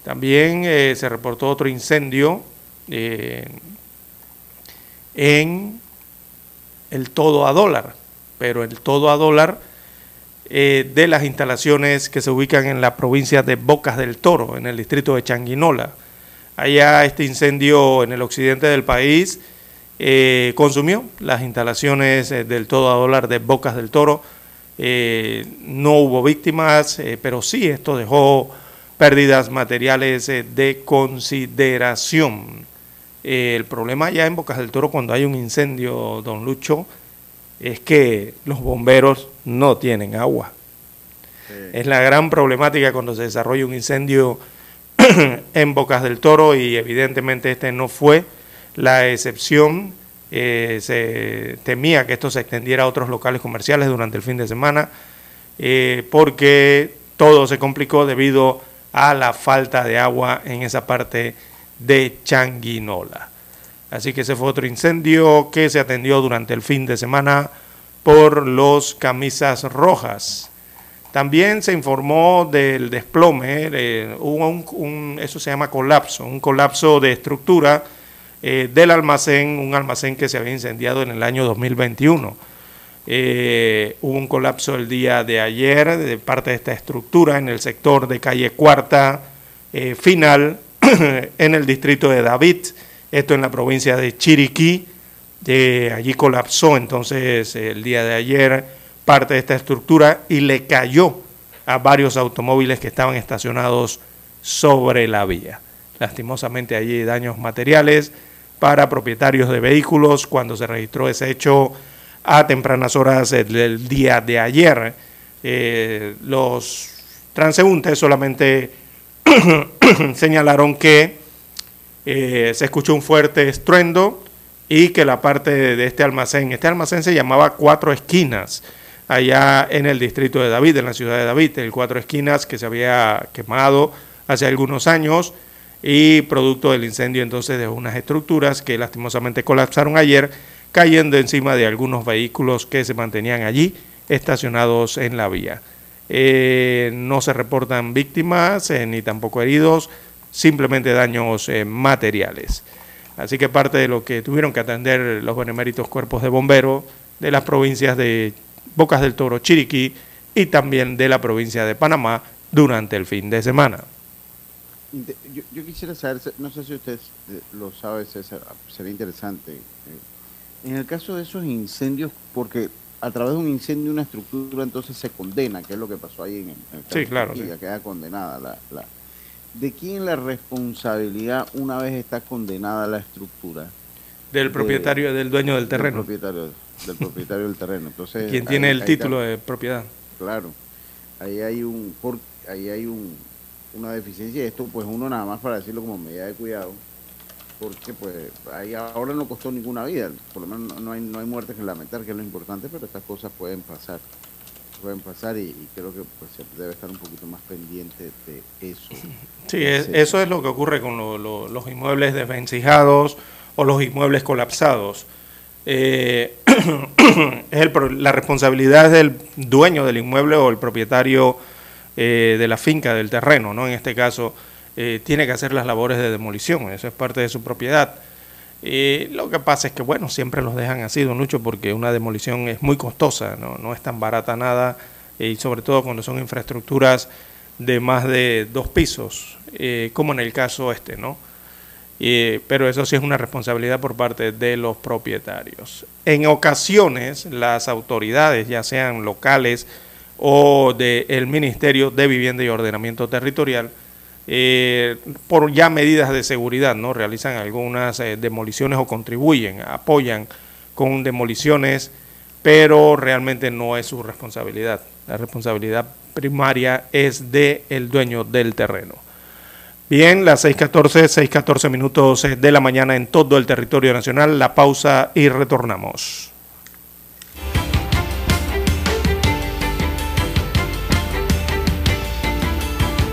También eh, se reportó otro incendio eh, en el todo a dólar, pero el todo a dólar eh, de las instalaciones que se ubican en la provincia de Bocas del Toro, en el distrito de Changuinola Allá este incendio en el occidente del país consumió las instalaciones del todo a dólar de Bocas del Toro. Eh, no hubo víctimas, pero sí esto dejó pérdidas materiales de consideración. el problema ya en Bocas del Toro cuando hay un incendio, don Lucho, es que los bomberos no tienen agua. Es la gran problemática cuando se desarrolla un incendio en Bocas del Toro y evidentemente este no fue la excepción. Eh, se temía que esto se extendiera a otros locales comerciales durante el fin de semana eh, porque todo se complicó debido a la falta de agua en esa parte de Changuinola. Así que ese fue otro incendio que se atendió durante el fin de semana por los camisas rojas. También se informó del desplome, hubo un, eso se llama colapso, un colapso de estructura eh, del almacén, un almacén que se había incendiado en el año 2021. Eh, hubo un colapso el día de ayer de parte de esta estructura en el sector de calle Cuarta eh, Final, en el distrito de David, esto en la provincia de Chiriquí. allí colapsó entonces el día de ayer parte de esta estructura y le cayó a varios automóviles que estaban estacionados sobre la vía. Lastimosamente allí daños materiales para propietarios de vehículos cuando se registró ese hecho a tempranas horas del día de ayer. Eh, los transeúntes solamente señalaron que eh, se escuchó un fuerte estruendo y que la parte de este almacén, este almacén se llamaba Cuatro Esquinas, allá en el distrito de David, en la ciudad de David, el Cuatro Esquinas, que se había quemado hace algunos años y producto del incendio entonces de unas estructuras que lastimosamente colapsaron ayer, cayendo encima de algunos vehículos que se mantenían allí estacionados en la vía. Eh, no se reportan víctimas eh, ni tampoco heridos, simplemente daños eh, materiales. Así que parte de lo que tuvieron que atender los beneméritos cuerpos de bomberos de las provincias de Bocas del Toro, Chiriquí y también de la provincia de Panamá durante el fin de semana. Yo, quisiera saber, no sé si usted eh, lo sabe, César, sería interesante. Eh, en el caso de esos incendios, porque a través de un incendio una estructura entonces se condena, que es lo que pasó ahí en el, caso Sí, claro. Queda condenada. La, la, ¿De quién la responsabilidad una vez está condenada la estructura? Del propietario, del dueño del terreno. Del propietario, del propietario del terreno. Entonces, quien tiene el título de propiedad. Claro. Ahí hay un ahí hay un, una deficiencia y esto pues uno nada más para decirlo como medida de cuidado porque pues ahí ahora no costó ninguna vida, por lo menos no hay, no hay muertes que lamentar, que es lo importante, pero estas cosas pueden pasar. pueden pasar y, creo que pues, se debe estar un poquito más pendiente de eso. Sí, eso es lo que ocurre con los inmuebles desvencijados o los inmuebles colapsados. Eh, es la responsabilidad del dueño del inmueble o el propietario eh, de la finca, del terreno, ¿no? En este caso, eh, tiene que hacer las labores de demolición, eso es parte de su propiedad. lo que pasa es que, bueno, siempre los dejan así, don Lucho, porque una demolición es muy costosa, no, no es tan barata nada, y sobre todo cuando son infraestructuras de más de dos pisos, como en el caso este, ¿no? pero eso sí es una responsabilidad por parte de los propietarios. En ocasiones, las autoridades, ya sean locales o del Ministerio de Vivienda y Ordenamiento Territorial, eh, por ya medidas de seguridad, ¿no? realizan algunas eh, demoliciones o contribuyen, apoyan con demoliciones, pero realmente no es su responsabilidad. La responsabilidad primaria es del el dueño del terreno. Bien, las 6.14, 6.14 minutos eh, de la mañana en todo el territorio nacional. La pausa y retornamos.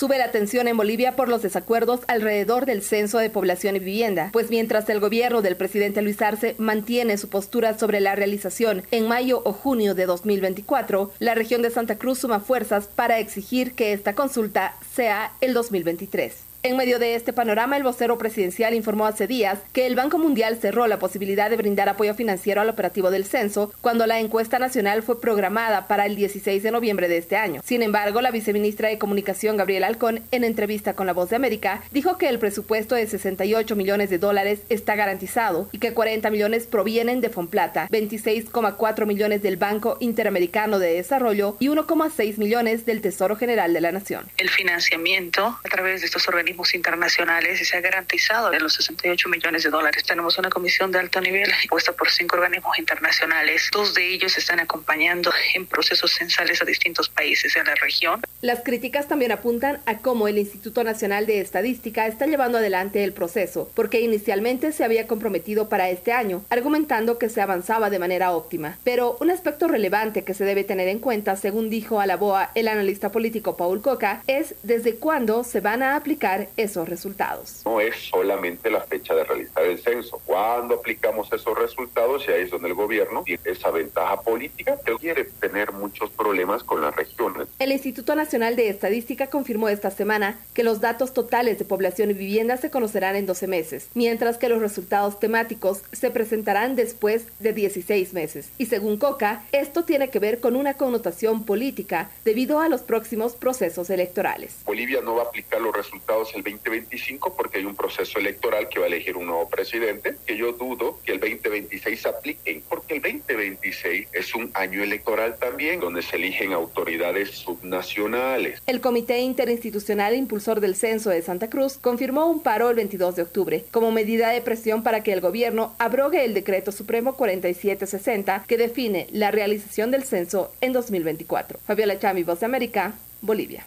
Sube la tensión en Bolivia por los desacuerdos alrededor del censo de población y vivienda, pues mientras el gobierno del presidente Luis Arce mantiene su postura sobre la realización en mayo o junio de 2024, la región de Santa Cruz suma fuerzas para exigir que esta consulta sea el 2023. En medio de este panorama, el vocero presidencial informó hace días que el Banco Mundial cerró la posibilidad de brindar apoyo financiero al operativo del censo cuando la encuesta nacional fue programada para el 16 de noviembre de este año. Sin embargo, la viceministra de Comunicación, Gabriela Alcón, en entrevista con La Voz de América, dijo que el presupuesto de 68 millones de dólares está garantizado y que 40 millones provienen de Fonplata, 26,4 millones del Banco Interamericano de Desarrollo y 1,6 millones del Tesoro General de la Nación. El financiamiento a través de estos organismos internacionales y se ha garantizado de los 68 millones de dólares. Tenemos una comisión de alto nivel puesta por cinco organismos internacionales. Dos de ellos están acompañando en procesos censales a distintos países en la región. Las críticas también apuntan a cómo el Instituto Nacional de Estadística está llevando adelante el proceso, porque inicialmente se había comprometido para este año, argumentando que se avanzaba de manera óptima. Pero un aspecto relevante que se debe tener en cuenta, según dijo a la BOA el analista político Paul Coca, es desde cuándo se van a aplicar esos resultados. No es solamente la fecha de realizar el censo. Cuando aplicamos esos resultados, y ahí es donde el gobierno tiene esa ventaja política que quiere tener muchos problemas con las regiones. El Instituto Nacional de Estadística confirmó esta semana que los datos totales de población y vivienda se conocerán en 12 meses, mientras que los resultados temáticos se presentarán después de 16 meses. Y según Coca, esto tiene que ver con una connotación política debido a los próximos procesos electorales. Bolivia no va a aplicar los resultados el 2025 porque hay un proceso electoral que va a elegir un nuevo presidente, que yo dudo que el 2026 apliquen, porque el 2026 es un año electoral también, donde se eligen autoridades subnacionales. El Comité Interinstitucional Impulsor del Censo de Santa Cruz confirmó un paro el 22 de octubre como medida de presión para que el gobierno abrogue el decreto supremo 4760 que define la realización del censo en 2024. Fabiola Chami, Voz de América, Bolivia.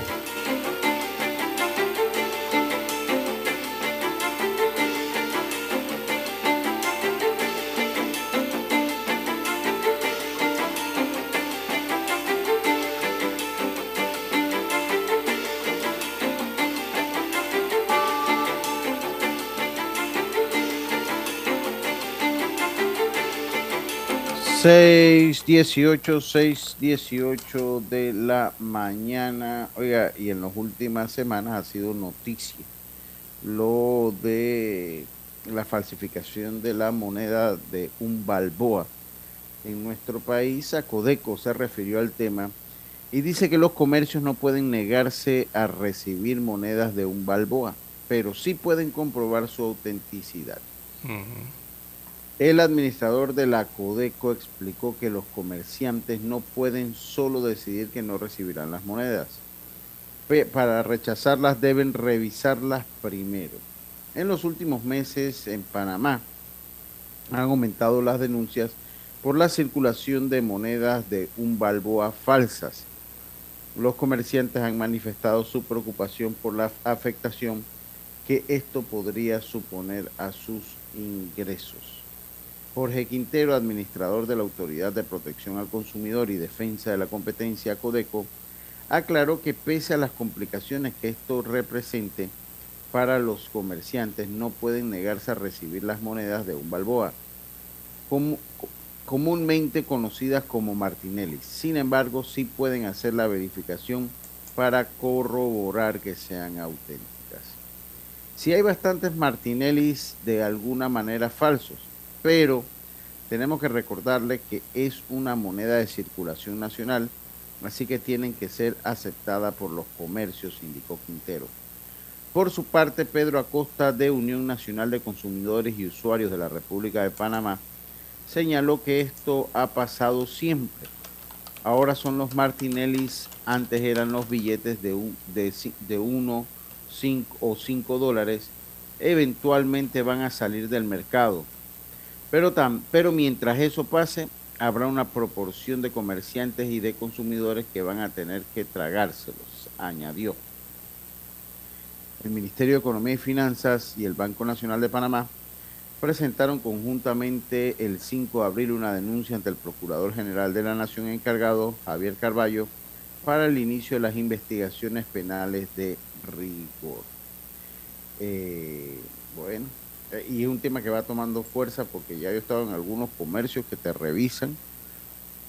618, 618 de la mañana. Oiga, y en las últimas semanas ha sido noticia lo de la falsificación de la moneda de un balboa en nuestro país. Codeco se refirió al tema y dice que los comercios no pueden negarse a recibir monedas de un balboa, pero sí pueden comprobar su autenticidad. El administrador de la Codeco explicó que los comerciantes no pueden solo decidir que no recibirán las monedas. Para rechazarlas deben revisarlas primero. En los últimos meses en Panamá han aumentado las denuncias por la circulación de monedas de un balboa falsas. Los comerciantes han manifestado su preocupación por la afectación que esto podría suponer a sus ingresos. Jorge Quintero, administrador de la Autoridad de Protección al Consumidor y Defensa de la Competencia Codeco, aclaró que pese a las complicaciones que esto represente para los comerciantes, no pueden negarse a recibir las monedas de un balboa, comúnmente conocidas como Martinelli. Sin embargo, sí pueden hacer la verificación para corroborar que sean auténticas. Si hay bastantes Martinellis de alguna manera falsos, pero tenemos que recordarle que es una moneda de circulación nacional, así que tienen que ser aceptada por los comercios, indicó Quintero. Por su parte, Pedro Acosta de Unión Nacional de Consumidores y Usuarios de la República de Panamá señaló que esto ha pasado siempre. Ahora son los Martinellis, antes eran los billetes de, un, de, uno, cinco o cinco dólares, eventualmente van a salir del mercado pero, pero mientras eso pase, habrá una proporción de comerciantes y de consumidores que van a tener que tragárselos, añadió. El Ministerio de Economía y Finanzas y el Banco Nacional de Panamá presentaron conjuntamente el 5 de abril una denuncia ante el Procurador General de la Nación encargado, Javier Carballo, para el inicio de las investigaciones penales de rigor. Eh, bueno, y es un tema que va tomando fuerza porque ya yo he estado en algunos comercios que te revisan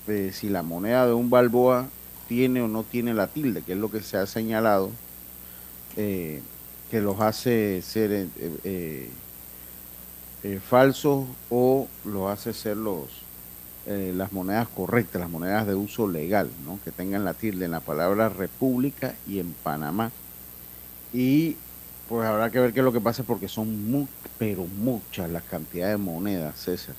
eh, si la moneda de un balboa tiene o no tiene la tilde, que es lo que se ha señalado, eh, que los hace ser falsos o los hace ser los las monedas correctas, las monedas de uso legal, ¿no? que tengan la tilde en la palabra República y en Panamá. Y pues habrá que ver qué es lo que pasa porque son muy, pero muchas las cantidades de monedas, César.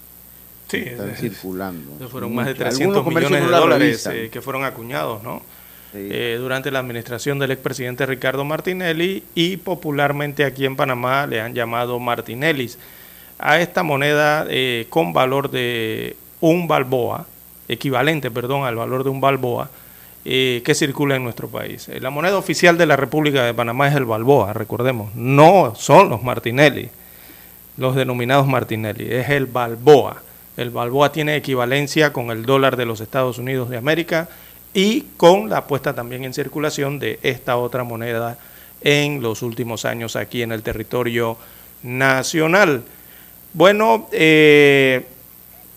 Sí, están circulando. Fueron más de 300 millones de dólares eh, que fueron acuñados, ¿no? Eh, durante la administración del expresidente Ricardo Martinelli y popularmente aquí en Panamá le han llamado Martinellis. A esta moneda eh, con valor de un balboa, equivalente, perdón, al valor de un balboa, que circula en nuestro país. Eh, la moneda oficial de la República de Panamá es el Balboa, recordemos, no son los Martinelli, los denominados Martinelli, es el Balboa. El Balboa tiene equivalencia con el dólar de los Estados Unidos de América y con la puesta también en circulación de esta otra moneda en los últimos años aquí en el territorio nacional. Bueno, eh,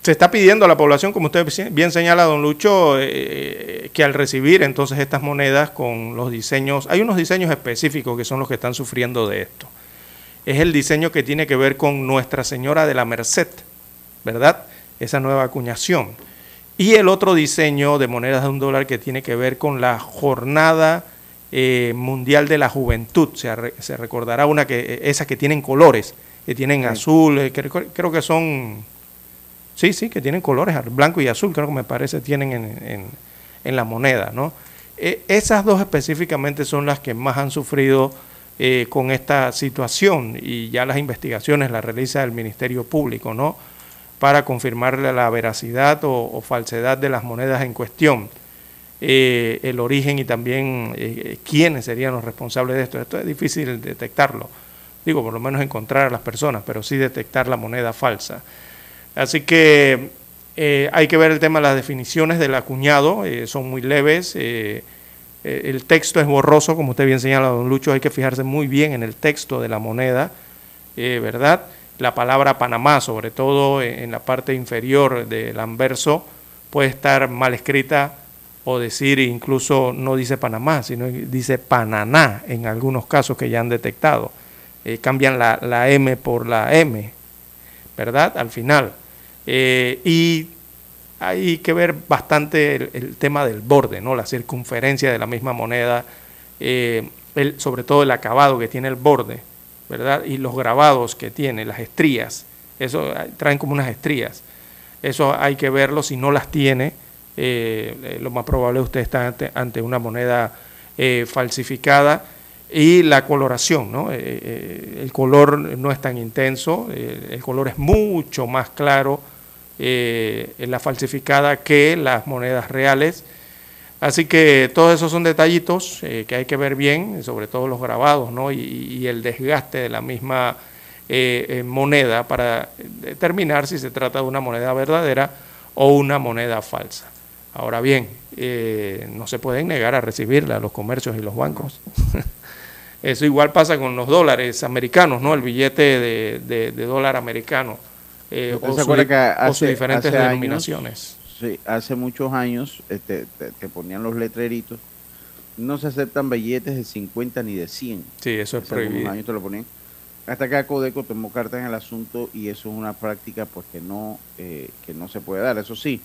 se está pidiendo a la población, como usted bien señala, don Lucho, eh, que al recibir entonces estas monedas con los diseños, hay unos diseños específicos que son los que están sufriendo de esto. Es el diseño que tiene que ver con Nuestra Señora de la Merced, ¿verdad? Esa nueva acuñación. Y el otro diseño de monedas de un dólar que tiene que ver con la jornada eh, mundial de la juventud. Se, recordará una que, esas que tienen colores, que tienen azul, eh, creo que son Sí, sí, que tienen colores blanco y azul, creo que me parece tienen en, en, la moneda, ¿no? E, esas dos específicamente son las que más han sufrido eh, con esta situación y ya las investigaciones las realiza el Ministerio Público, ¿no? Para confirmar la veracidad o, falsedad de las monedas en cuestión, eh, el origen y también eh, quiénes serían los responsables de esto. Esto es difícil detectarlo, digo, por lo menos encontrar a las personas, pero sí detectar la moneda falsa. Así que eh, hay que ver el tema de las definiciones del acuñado, eh, son muy leves. Eh, el texto es borroso, como usted bien señala, don Lucho, hay que fijarse muy bien en el texto de la moneda, ¿verdad? la palabra Panamá, sobre todo en la parte inferior del anverso, puede estar mal escrita o decir incluso no dice Panamá, sino dice Pananá en algunos casos que ya han detectado. Cambian la, M por la M, ¿verdad? Al final. Eh, y hay que ver bastante el, tema del borde, ¿no? La circunferencia de la misma moneda, eh, sobre todo el acabado que tiene el borde, ¿verdad? Y los grabados que tiene, las estrías, eso traen como unas estrías. Eso hay que verlo, si no las tiene, eh, lo más probable es que usted está ante, una moneda eh, falsificada. Y la coloración, ¿no? el color no es tan intenso, el color es mucho más claro eh, la falsificada que las monedas reales. Así que todos esos son detallitos eh, que hay que ver bien, sobre todo los grabados ¿no? y, el desgaste de la misma eh, moneda para determinar si se trata de una moneda verdadera o una moneda falsa. Ahora bien, no se pueden negar a recibirla los comercios y los bancos. Eso igual pasa con los dólares americanos, ¿no? El billete de dólar americano eh, o, sus diferentes denominaciones. sí, hace muchos años este, te, ponían los letreritos. No se aceptan billetes de 50 ni de 100. Sí, eso es prohibido. años te lo ponían. Hasta que Codeco tomó carta en el asunto y eso es una práctica pues que no, eh, que no se puede dar. Eso sí,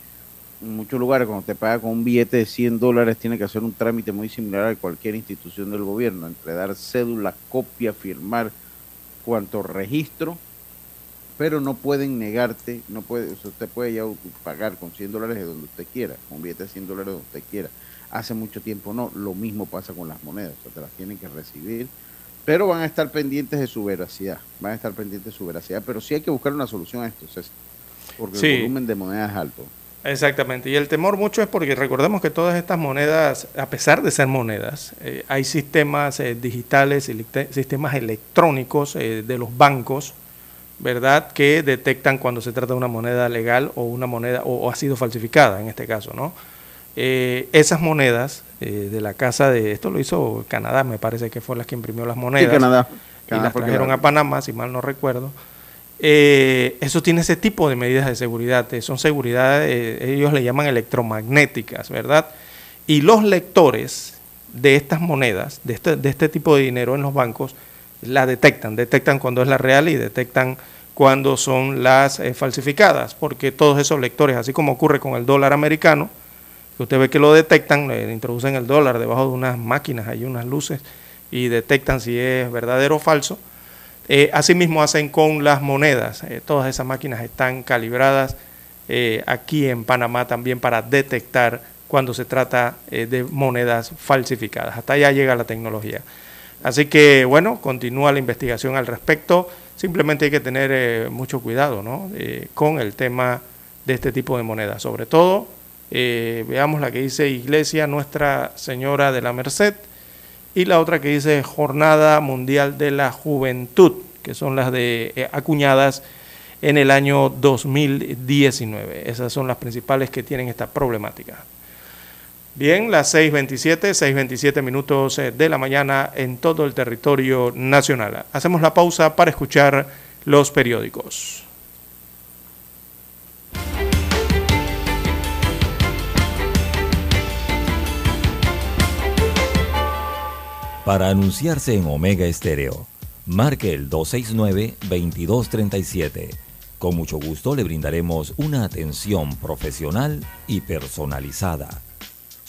en muchos lugares cuando te paga con un billete de 100 dólares tiene que hacer un trámite muy similar a cualquier institución del gobierno, entre dar cédula, copia, firmar cuanto registro pero no pueden negarte, no puede, usted puede ya pagar con 100 dólares de donde usted quiera, con billete de 100 dólares donde usted quiera. Hace mucho tiempo no, lo mismo pasa con las monedas, o sea, te las tienen que recibir, pero van a estar pendientes de su veracidad, van a estar pendientes de su veracidad, pero sí hay que buscar una solución a esto, porque el volumen de monedas es alto. Exactamente, y el temor mucho es porque recordemos que todas estas monedas, a pesar de ser monedas, eh, hay sistemas eh, digitales, sistemas electrónicos eh, de los bancos, ¿verdad?, que detectan cuando se trata de una moneda legal o una moneda, o, ha sido falsificada en este caso, ¿no? Eh, esas monedas eh, de la casa de, esto lo hizo Canadá, me parece que fue la que imprimió las monedas. Sí, Canadá. y las trajeron a Panamá, si mal no recuerdo. Eh, eso tiene ese tipo de medidas de seguridad, son seguridad, ellos le llaman electromagnéticas, ¿verdad? Y los lectores de estas monedas, de este, de este tipo de dinero en los bancos, la detectan, detectan cuando es la real y detectan cuando son las eh, falsificadas, porque todos esos lectores, así como ocurre con el dólar americano, que usted ve que lo detectan, le introducen el dólar debajo de unas máquinas, hay unas luces, y detectan si es verdadero o falso. Eh, asimismo hacen con las monedas, eh, todas esas máquinas están calibradas aquí en Panamá también para detectar cuando se trata de monedas falsificadas. Hasta allá llega la tecnología. Así que, bueno, continúa la investigación al respecto. Simplemente hay que tener eh, mucho cuidado ¿no? Eh, con el tema de este tipo de monedas. Sobre todo, eh, veamos la que dice Iglesia Nuestra Señora de la Merced y la otra que dice Jornada Mundial de la Juventud, que son las de acuñadas en el año 2019. Esas son las principales que tienen esta problemática. Bien, las 6.27, 6.27 minutos eh, de la mañana en todo el territorio nacional. Hacemos la pausa para escuchar los periódicos. Para anunciarse en Omega Estéreo, marque el 269-2237. Con mucho gusto le brindaremos una atención profesional y personalizada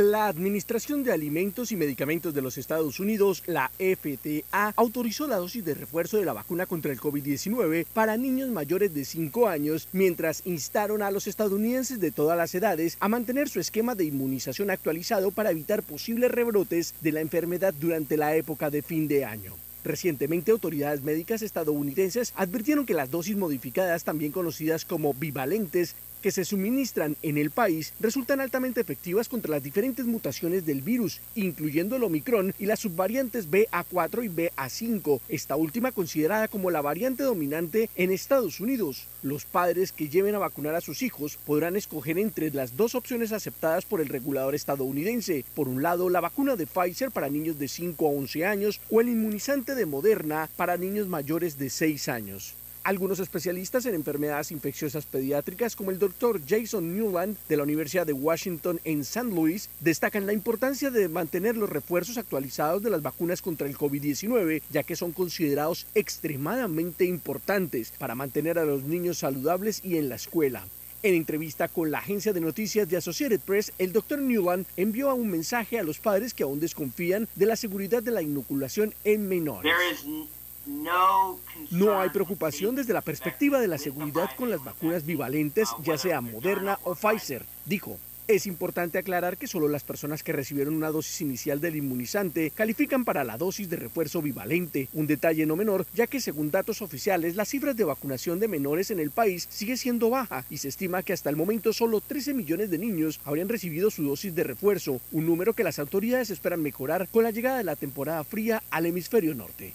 La Administración de Alimentos y Medicamentos de los Estados Unidos, la FTA, autorizó la dosis de refuerzo de la vacuna contra el COVID-19 para niños mayores de 5 años, mientras instaron a los estadounidenses de todas las edades a mantener su esquema de inmunización actualizado para evitar posibles rebrotes de la enfermedad durante la época de fin de año. Recientemente, autoridades médicas estadounidenses advirtieron que las dosis modificadas, también conocidas como bivalentes, que se suministran en el país resultan altamente efectivas contra las diferentes mutaciones del virus, incluyendo el Omicron y las subvariantes BA4 y BA5, esta última considerada como la variante dominante en Estados Unidos. Los padres que lleven a vacunar a sus hijos podrán escoger entre las dos opciones aceptadas por el regulador estadounidense. Por un lado, la vacuna de Pfizer para niños de 5 a 11 años o el inmunizante de Moderna para niños mayores de 6 años. Algunos especialistas en enfermedades infecciosas pediátricas, como el doctor Jason Newland de la Universidad de Washington en San Luis, destacan la importancia de mantener los refuerzos actualizados de las vacunas contra el COVID-19, ya que son considerados extremadamente importantes para mantener a los niños saludables y en la escuela. En entrevista con la agencia de noticias de Associated Press, el doctor Newland envió un mensaje a los padres que aún desconfían de la seguridad de la inoculación en menores. No hay preocupación desde la perspectiva de la seguridad con las vacunas bivalentes, ya sea Moderna o Pfizer, dijo. Es importante aclarar que solo las personas que recibieron una dosis inicial del inmunizante califican para la dosis de refuerzo bivalente, un detalle no menor, ya que según datos oficiales las cifras de vacunación de menores en el país sigue siendo baja y se estima que hasta el momento solo 13 millones de niños habrían recibido su dosis de refuerzo, un número que las autoridades esperan mejorar con la llegada de la temporada fría al hemisferio norte.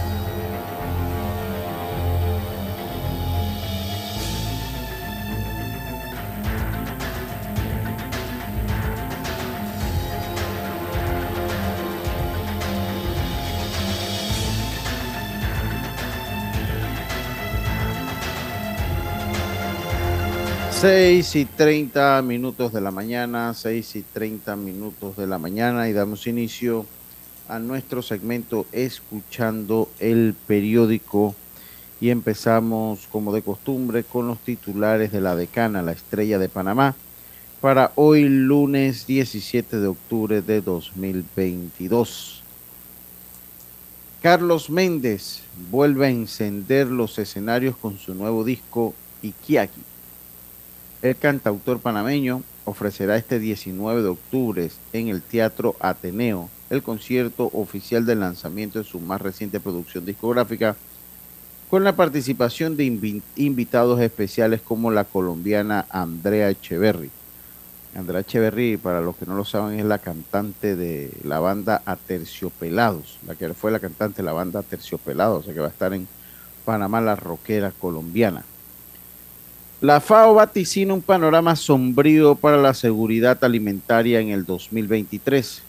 Seis y 30 minutos de la mañana, 6 y 30 minutos de la mañana y damos inicio a nuestro segmento Escuchando el periódico y empezamos como de costumbre con los titulares de la decana, la estrella de Panamá, para hoy lunes 17 de octubre de 2022. Carlos Méndez vuelve a encender los escenarios con su nuevo disco Ikiaki. El cantautor panameño ofrecerá este 19 de octubre en el Teatro Ateneo el concierto oficial del lanzamiento de su más reciente producción discográfica con la participación de invitados especiales como la colombiana Andrea Echeverry. Andrea Echeverry, para los que no lo saben, es la cantante de la banda Aterciopelados, la que fue la cantante de la banda Aterciopelados, o sea que va a estar en Panamá, la rockera colombiana. La FAO vaticina un panorama sombrío para la seguridad alimentaria en el 2023.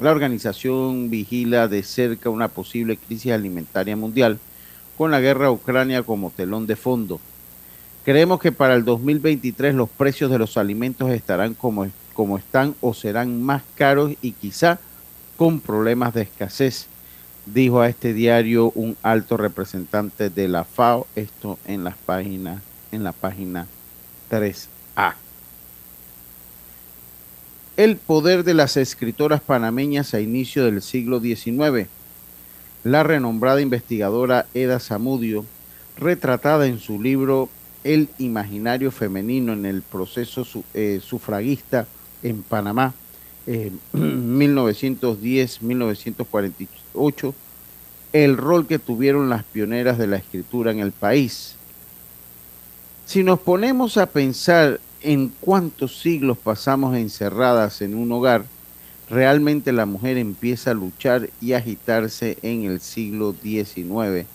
La organización vigila de cerca una posible crisis alimentaria mundial con la guerra Ucrania como telón de fondo. Creemos que para el 2023 los precios de los alimentos estarán como, como están o serán más caros y quizá con problemas de escasez, dijo a este diario un alto representante de la FAO, esto en las páginas en la página 3A. El poder de las escritoras panameñas a inicio del siglo XIX. La renombrada investigadora Eda Zamudio, retratada en su libro El imaginario femenino en el proceso eh, sufragista en Panamá, 1910-1948, el rol que tuvieron las pioneras de la escritura en el país si nos ponemos a pensar en cuántos siglos pasamos encerradas en un hogar, realmente la mujer empieza a luchar y agitarse en el siglo XIX,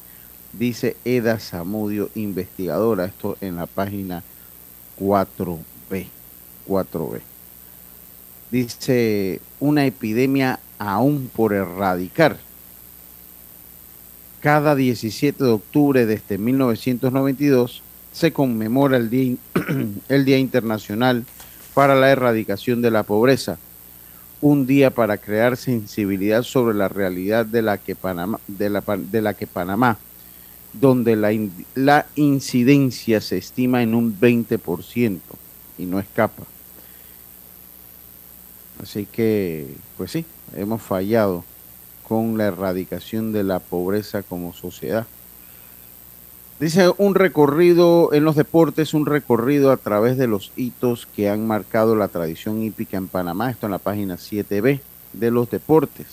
dice Eda Zamudio, investigadora, esto en la página 4B. 4B. dice una epidemia aún por erradicar. Cada 17 de octubre de este 1992 se conmemora el Día, Internacional para la Erradicación de la Pobreza, un día para crear sensibilidad sobre la realidad de la que Panamá, de la que Panamá donde la, la incidencia se estima en un 20% y no escapa. Así que, pues sí, hemos fallado con la erradicación de la pobreza como sociedad. Dice un recorrido en los deportes, un recorrido a través de los hitos que han marcado la tradición hípica en Panamá. Esto en la página 7B de los deportes.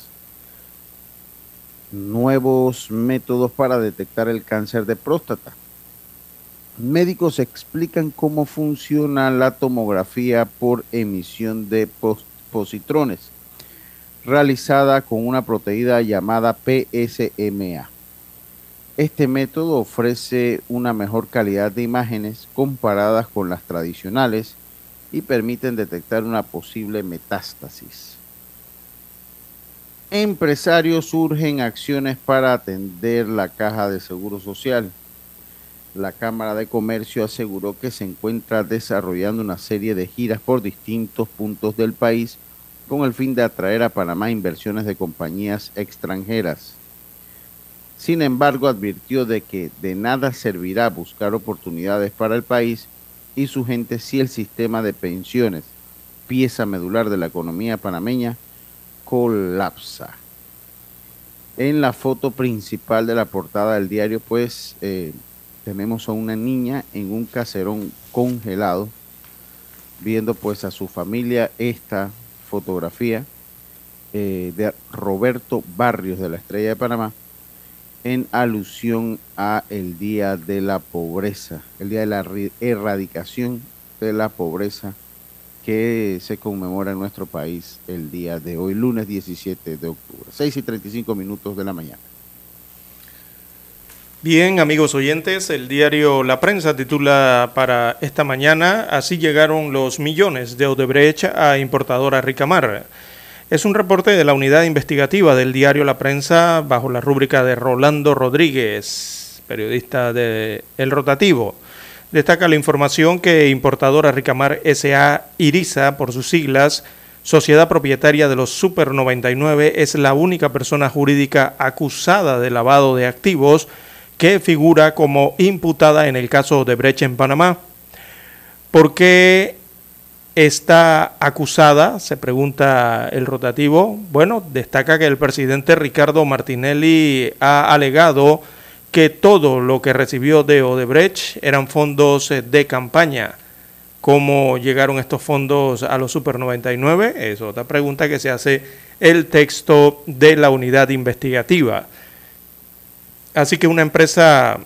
Nuevos métodos para detectar el cáncer de próstata. Médicos explican cómo funciona la tomografía por emisión de positrones, realizada con una proteína llamada PSMA. Este método ofrece una mejor calidad de imágenes comparadas con las tradicionales y permiten detectar una posible metástasis. Empresarios surgen acciones para atender la caja de seguro social. La Cámara de Comercio aseguró que se encuentra desarrollando una serie de giras por distintos puntos del país con el fin de atraer a Panamá inversiones de compañías extranjeras. Sin embargo, advirtió de que de nada servirá buscar oportunidades para el país y su gente si el sistema de pensiones, pieza medular de la economía panameña, colapsa. En la foto principal de la portada del diario, pues eh, tenemos a una niña en un caserón congelado, viendo pues a su familia esta fotografía eh, de Roberto Barrios de la Estrella de Panamá en alusión a el Día de la Pobreza, el Día de la Erradicación de la Pobreza que se conmemora en nuestro país el día de hoy, lunes 17 de octubre, 6 y 35 minutos de la mañana. Bien, amigos oyentes, el diario La Prensa titula para esta mañana, así llegaron los millones de Odebrecht a importadora Ricamar. Es un reporte de la unidad investigativa del diario La Prensa bajo la rúbrica de Rolando Rodríguez, periodista de El Rotativo. Destaca la información que importadora Ricamar SA Irisa, por sus siglas, sociedad propietaria de los Super 99, es la única persona jurídica acusada de lavado de activos que figura como imputada en el caso de Brecht en Panamá. ¿Por está acusada, se pregunta el rotativo. Bueno, destaca que el presidente Ricardo Martinelli ha alegado que todo lo que recibió de Odebrecht eran fondos eh, de campaña. ¿Cómo llegaron estos fondos a los Super 99? Es otra pregunta que se hace el texto de la unidad investigativa. Así que una empresa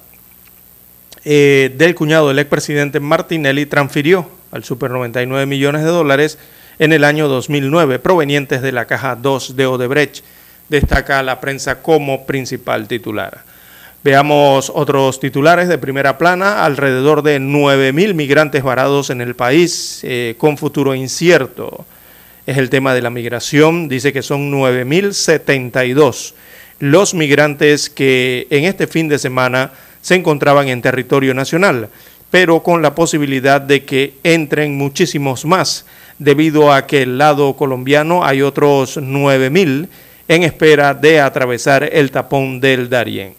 eh, del cuñado del expresidente Martinelli transfirió al Super 99 millones de dólares en el año 2009, provenientes de la caja 2 de Odebrecht, destaca la prensa como principal titular. Veamos otros titulares de primera plana, alrededor de 9.000 migrantes varados en el país eh, con futuro incierto. Es el tema de la migración, dice que son 9.072 los migrantes que en este fin de semana se encontraban en territorio nacional pero con la posibilidad de que entren muchísimos más, debido a que el lado colombiano hay otros 9.000 en espera de atravesar el tapón del Darién.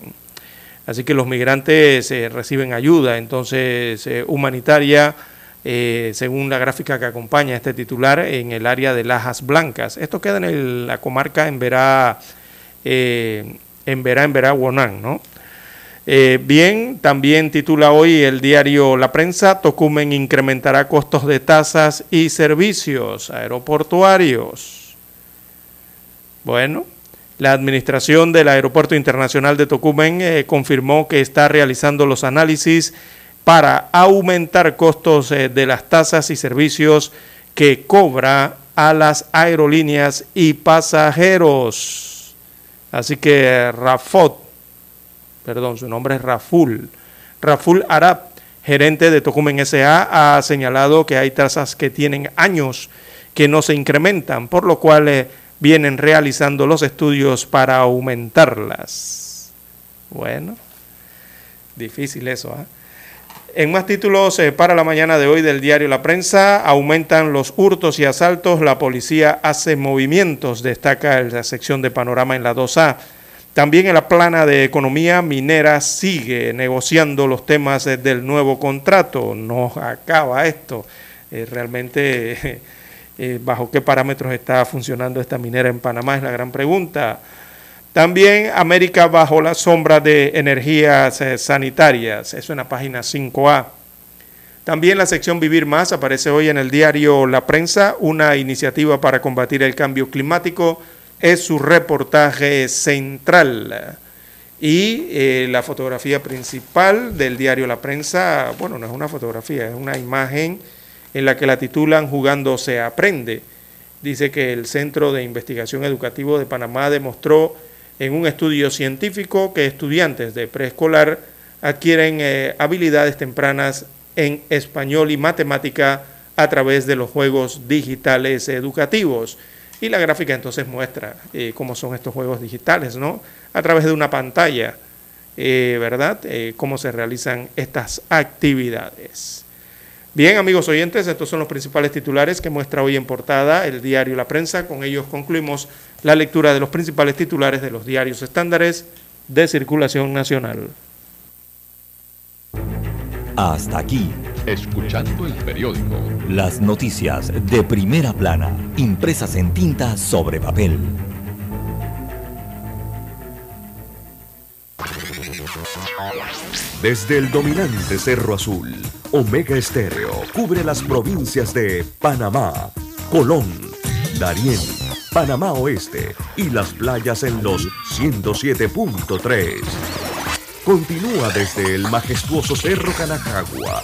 Así que los migrantes eh, reciben ayuda, entonces eh, humanitaria, eh, según la gráfica que acompaña este titular, en el área de Lajas Blancas. Esto queda en la comarca en Verá, en Verá, en Verá, Guanán, ¿no? Eh, bien, también titula hoy el diario La Prensa, Tocumen incrementará costos de tasas y servicios aeroportuarios. Bueno, la administración del Aeropuerto Internacional de Tocumen eh, confirmó que está realizando los análisis para aumentar costos eh, de las tasas y servicios que cobra a las aerolíneas y pasajeros. Así que Rafot perdón, su nombre es Raful. Raful Arab, gerente de Tocumen SA, ha señalado que hay tasas que tienen años que no se incrementan, por lo cual eh, vienen realizando los estudios para aumentarlas. Bueno, difícil eso. ¿ah? En más títulos eh, para la mañana de hoy del diario La Prensa, aumentan los hurtos y asaltos, la policía hace movimientos, destaca la sección de panorama en la 2A. También en la plana de economía minera sigue negociando los temas eh, del nuevo contrato. No acaba esto. Eh, realmente, ¿bajo qué parámetros está funcionando esta minera en Panamá? Es la gran pregunta. También América bajo la sombra de energías eh, sanitarias, eso en la página 5A. También la sección Vivir Más aparece hoy en el diario La Prensa, una iniciativa para combatir el cambio climático, es su reportaje central. Y eh, la fotografía principal del diario La Prensa, bueno, no es una fotografía, es una imagen en la que la titulan Jugando se aprende. Dice que el Centro de Investigación Educativo de Panamá demostró en un estudio científico que estudiantes de preescolar adquieren eh, habilidades tempranas en español y matemática a través de los juegos digitales educativos. Y la gráfica entonces muestra eh, cómo son estos juegos digitales, ¿no? A través de una pantalla, eh, ¿verdad? cómo se realizan estas actividades. Bien, amigos oyentes, estos son los principales titulares que muestra hoy en portada el diario La Prensa. Con ellos concluimos la lectura de los principales titulares de los diarios estándares de circulación nacional. Hasta aquí. Escuchando el periódico. Las noticias de primera plana, impresas en tinta sobre papel. Desde el dominante Cerro Azul, Omega Estéreo cubre las provincias de Panamá, Colón, Darién, Panamá Oeste y las playas en los 107.3. Continúa desde el majestuoso Cerro Canajagua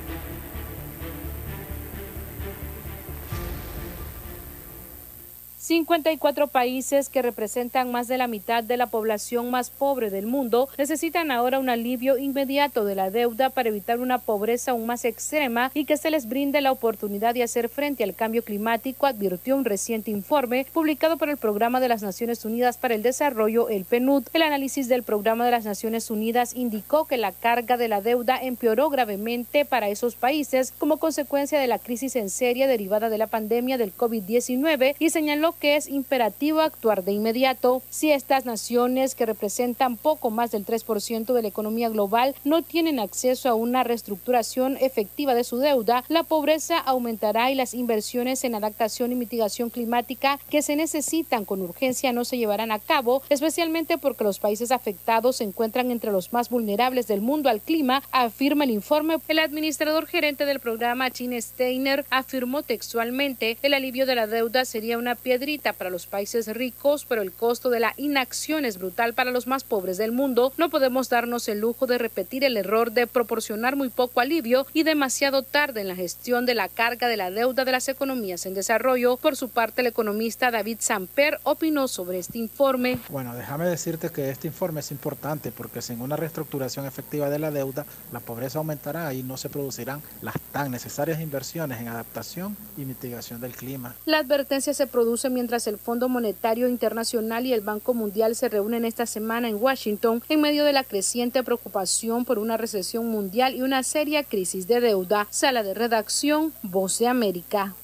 54 países que representan más de la mitad de la población más pobre del mundo necesitan ahora un alivio inmediato de la deuda para evitar una pobreza aún más extrema y que se les brinde la oportunidad de hacer frente al cambio climático, advirtió un reciente informe publicado por el Programa de las Naciones Unidas para el Desarrollo, el PNUD. El análisis del Programa de las Naciones Unidas indicó que la carga de la deuda empeoró gravemente para esos países como consecuencia de la crisis en serie derivada de la pandemia del COVID-19 y señaló que es imperativo actuar de inmediato. Si estas naciones, que representan poco más del 3% de la economía global, no tienen acceso a una reestructuración efectiva de su deuda, la pobreza aumentará y las inversiones en adaptación y mitigación climática que se necesitan con urgencia no se llevarán a cabo, especialmente porque los países afectados se encuentran entre los más vulnerables del mundo al clima, afirma el informe. El administrador gerente del programa, Gene Steiner, afirmó textualmente el alivio de la deuda sería una piedrita para los países ricos, pero el costo de la inacción es brutal para los más pobres del mundo. No podemos darnos el lujo de repetir el error de proporcionar muy poco alivio y demasiado tarde en la gestión de la carga de la deuda de las economías en desarrollo. Por su parte, el economista David Samper opinó sobre este informe. Bueno, déjame decirte que este informe es importante porque sin una reestructuración efectiva de la deuda, la pobreza aumentará y no se producirán las tan necesarias inversiones en adaptación y mitigación del clima. La advertencia se produce mientras el Fondo Monetario Internacional y el Banco Mundial se reúnen esta semana en Washington en medio de la creciente preocupación por una recesión mundial y una seria crisis de deuda. Sala de redacción, Voz de América.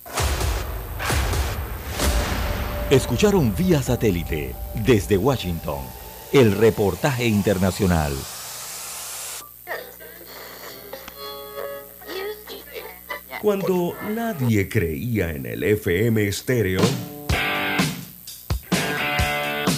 Escucharon vía satélite desde Washington el reportaje internacional. Cuando nadie creía en el FM estéreo,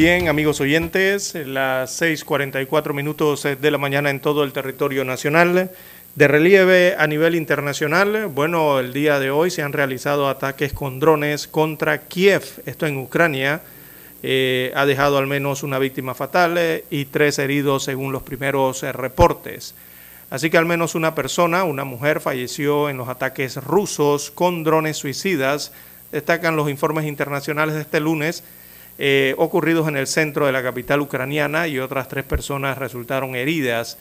Bien, amigos oyentes, las 6:44 minutos de la mañana en todo el territorio nacional. De relieve a nivel internacional, bueno, el día de hoy se han realizado ataques con drones contra Kiev, esto en Ucrania. Eh, ha dejado al menos una víctima fatal eh, y tres heridos según los primeros eh, reportes. Así que al menos una persona, una mujer, falleció en los ataques rusos con drones suicidas, destacan los informes internacionales de este lunes eh, ocurridos en el centro de la capital ucraniana y otras tres personas resultaron heridas,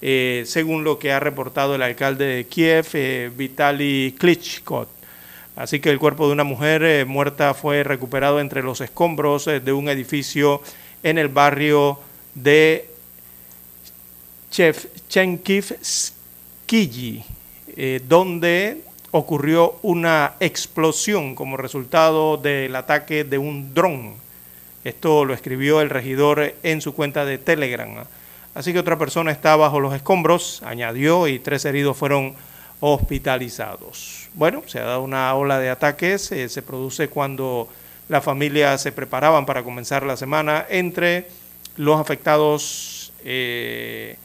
eh, según lo que ha reportado el alcalde de Kiev, eh, Vitaly Klitschko. Así que el cuerpo de una mujer muerta fue recuperado entre los escombros de un edificio en el barrio de Chevchenkivskiji, donde ocurrió una explosión como resultado del ataque de un dron esto lo escribió el regidor en su cuenta de Telegram. Así que otra persona está bajo los escombros, añadió, y tres heridos fueron hospitalizados. Bueno, se ha dado una ola de ataques, eh, se produce cuando las familias se preparaban para comenzar la semana. Entre los afectados eh,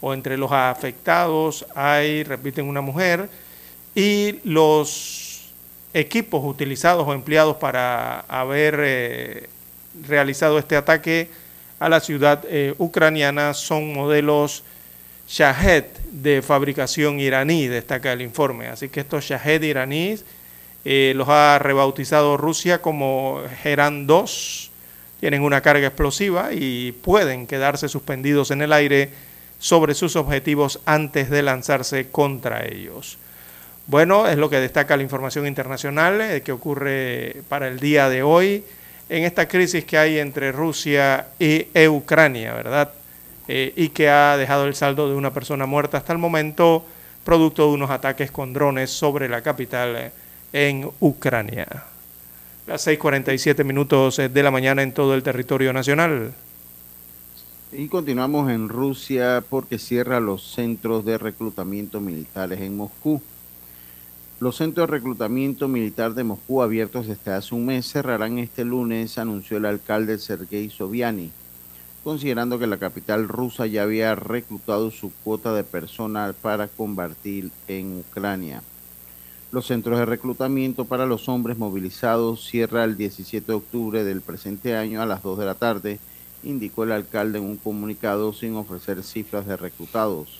o entre los afectados hay, repiten, una mujer y los equipos utilizados o empleados para haber eh, realizado este ataque a la ciudad eh, ucraniana son modelos Shahed de fabricación iraní, destaca el informe. Así que estos Shahed iraníes eh, los ha rebautizado Rusia como Geran 2, tienen una carga explosiva y pueden quedarse suspendidos en el aire sobre sus objetivos antes de lanzarse contra ellos. Bueno, es lo que destaca la información internacional eh, que ocurre para el día de hoy en esta crisis que hay entre Rusia y Ucrania, ¿verdad? Eh, y que ha dejado el saldo de una persona muerta hasta el momento, producto de unos ataques con drones sobre la capital eh, en Ucrania. Las 6:47 minutos eh, de la mañana en todo el territorio nacional. Y continuamos en Rusia porque cierra los centros de reclutamiento militares en Moscú. Los centros de reclutamiento militar de Moscú, abiertos desde hace un mes, cerrarán este lunes, anunció el alcalde Sergei Sobiani, considerando que la capital rusa ya había reclutado su cuota de personal para combatir en Ucrania. Los centros de reclutamiento para los hombres movilizados cierra el 17 de octubre del presente año a las 2 de la tarde, indicó el alcalde en un comunicado sin ofrecer cifras de reclutados.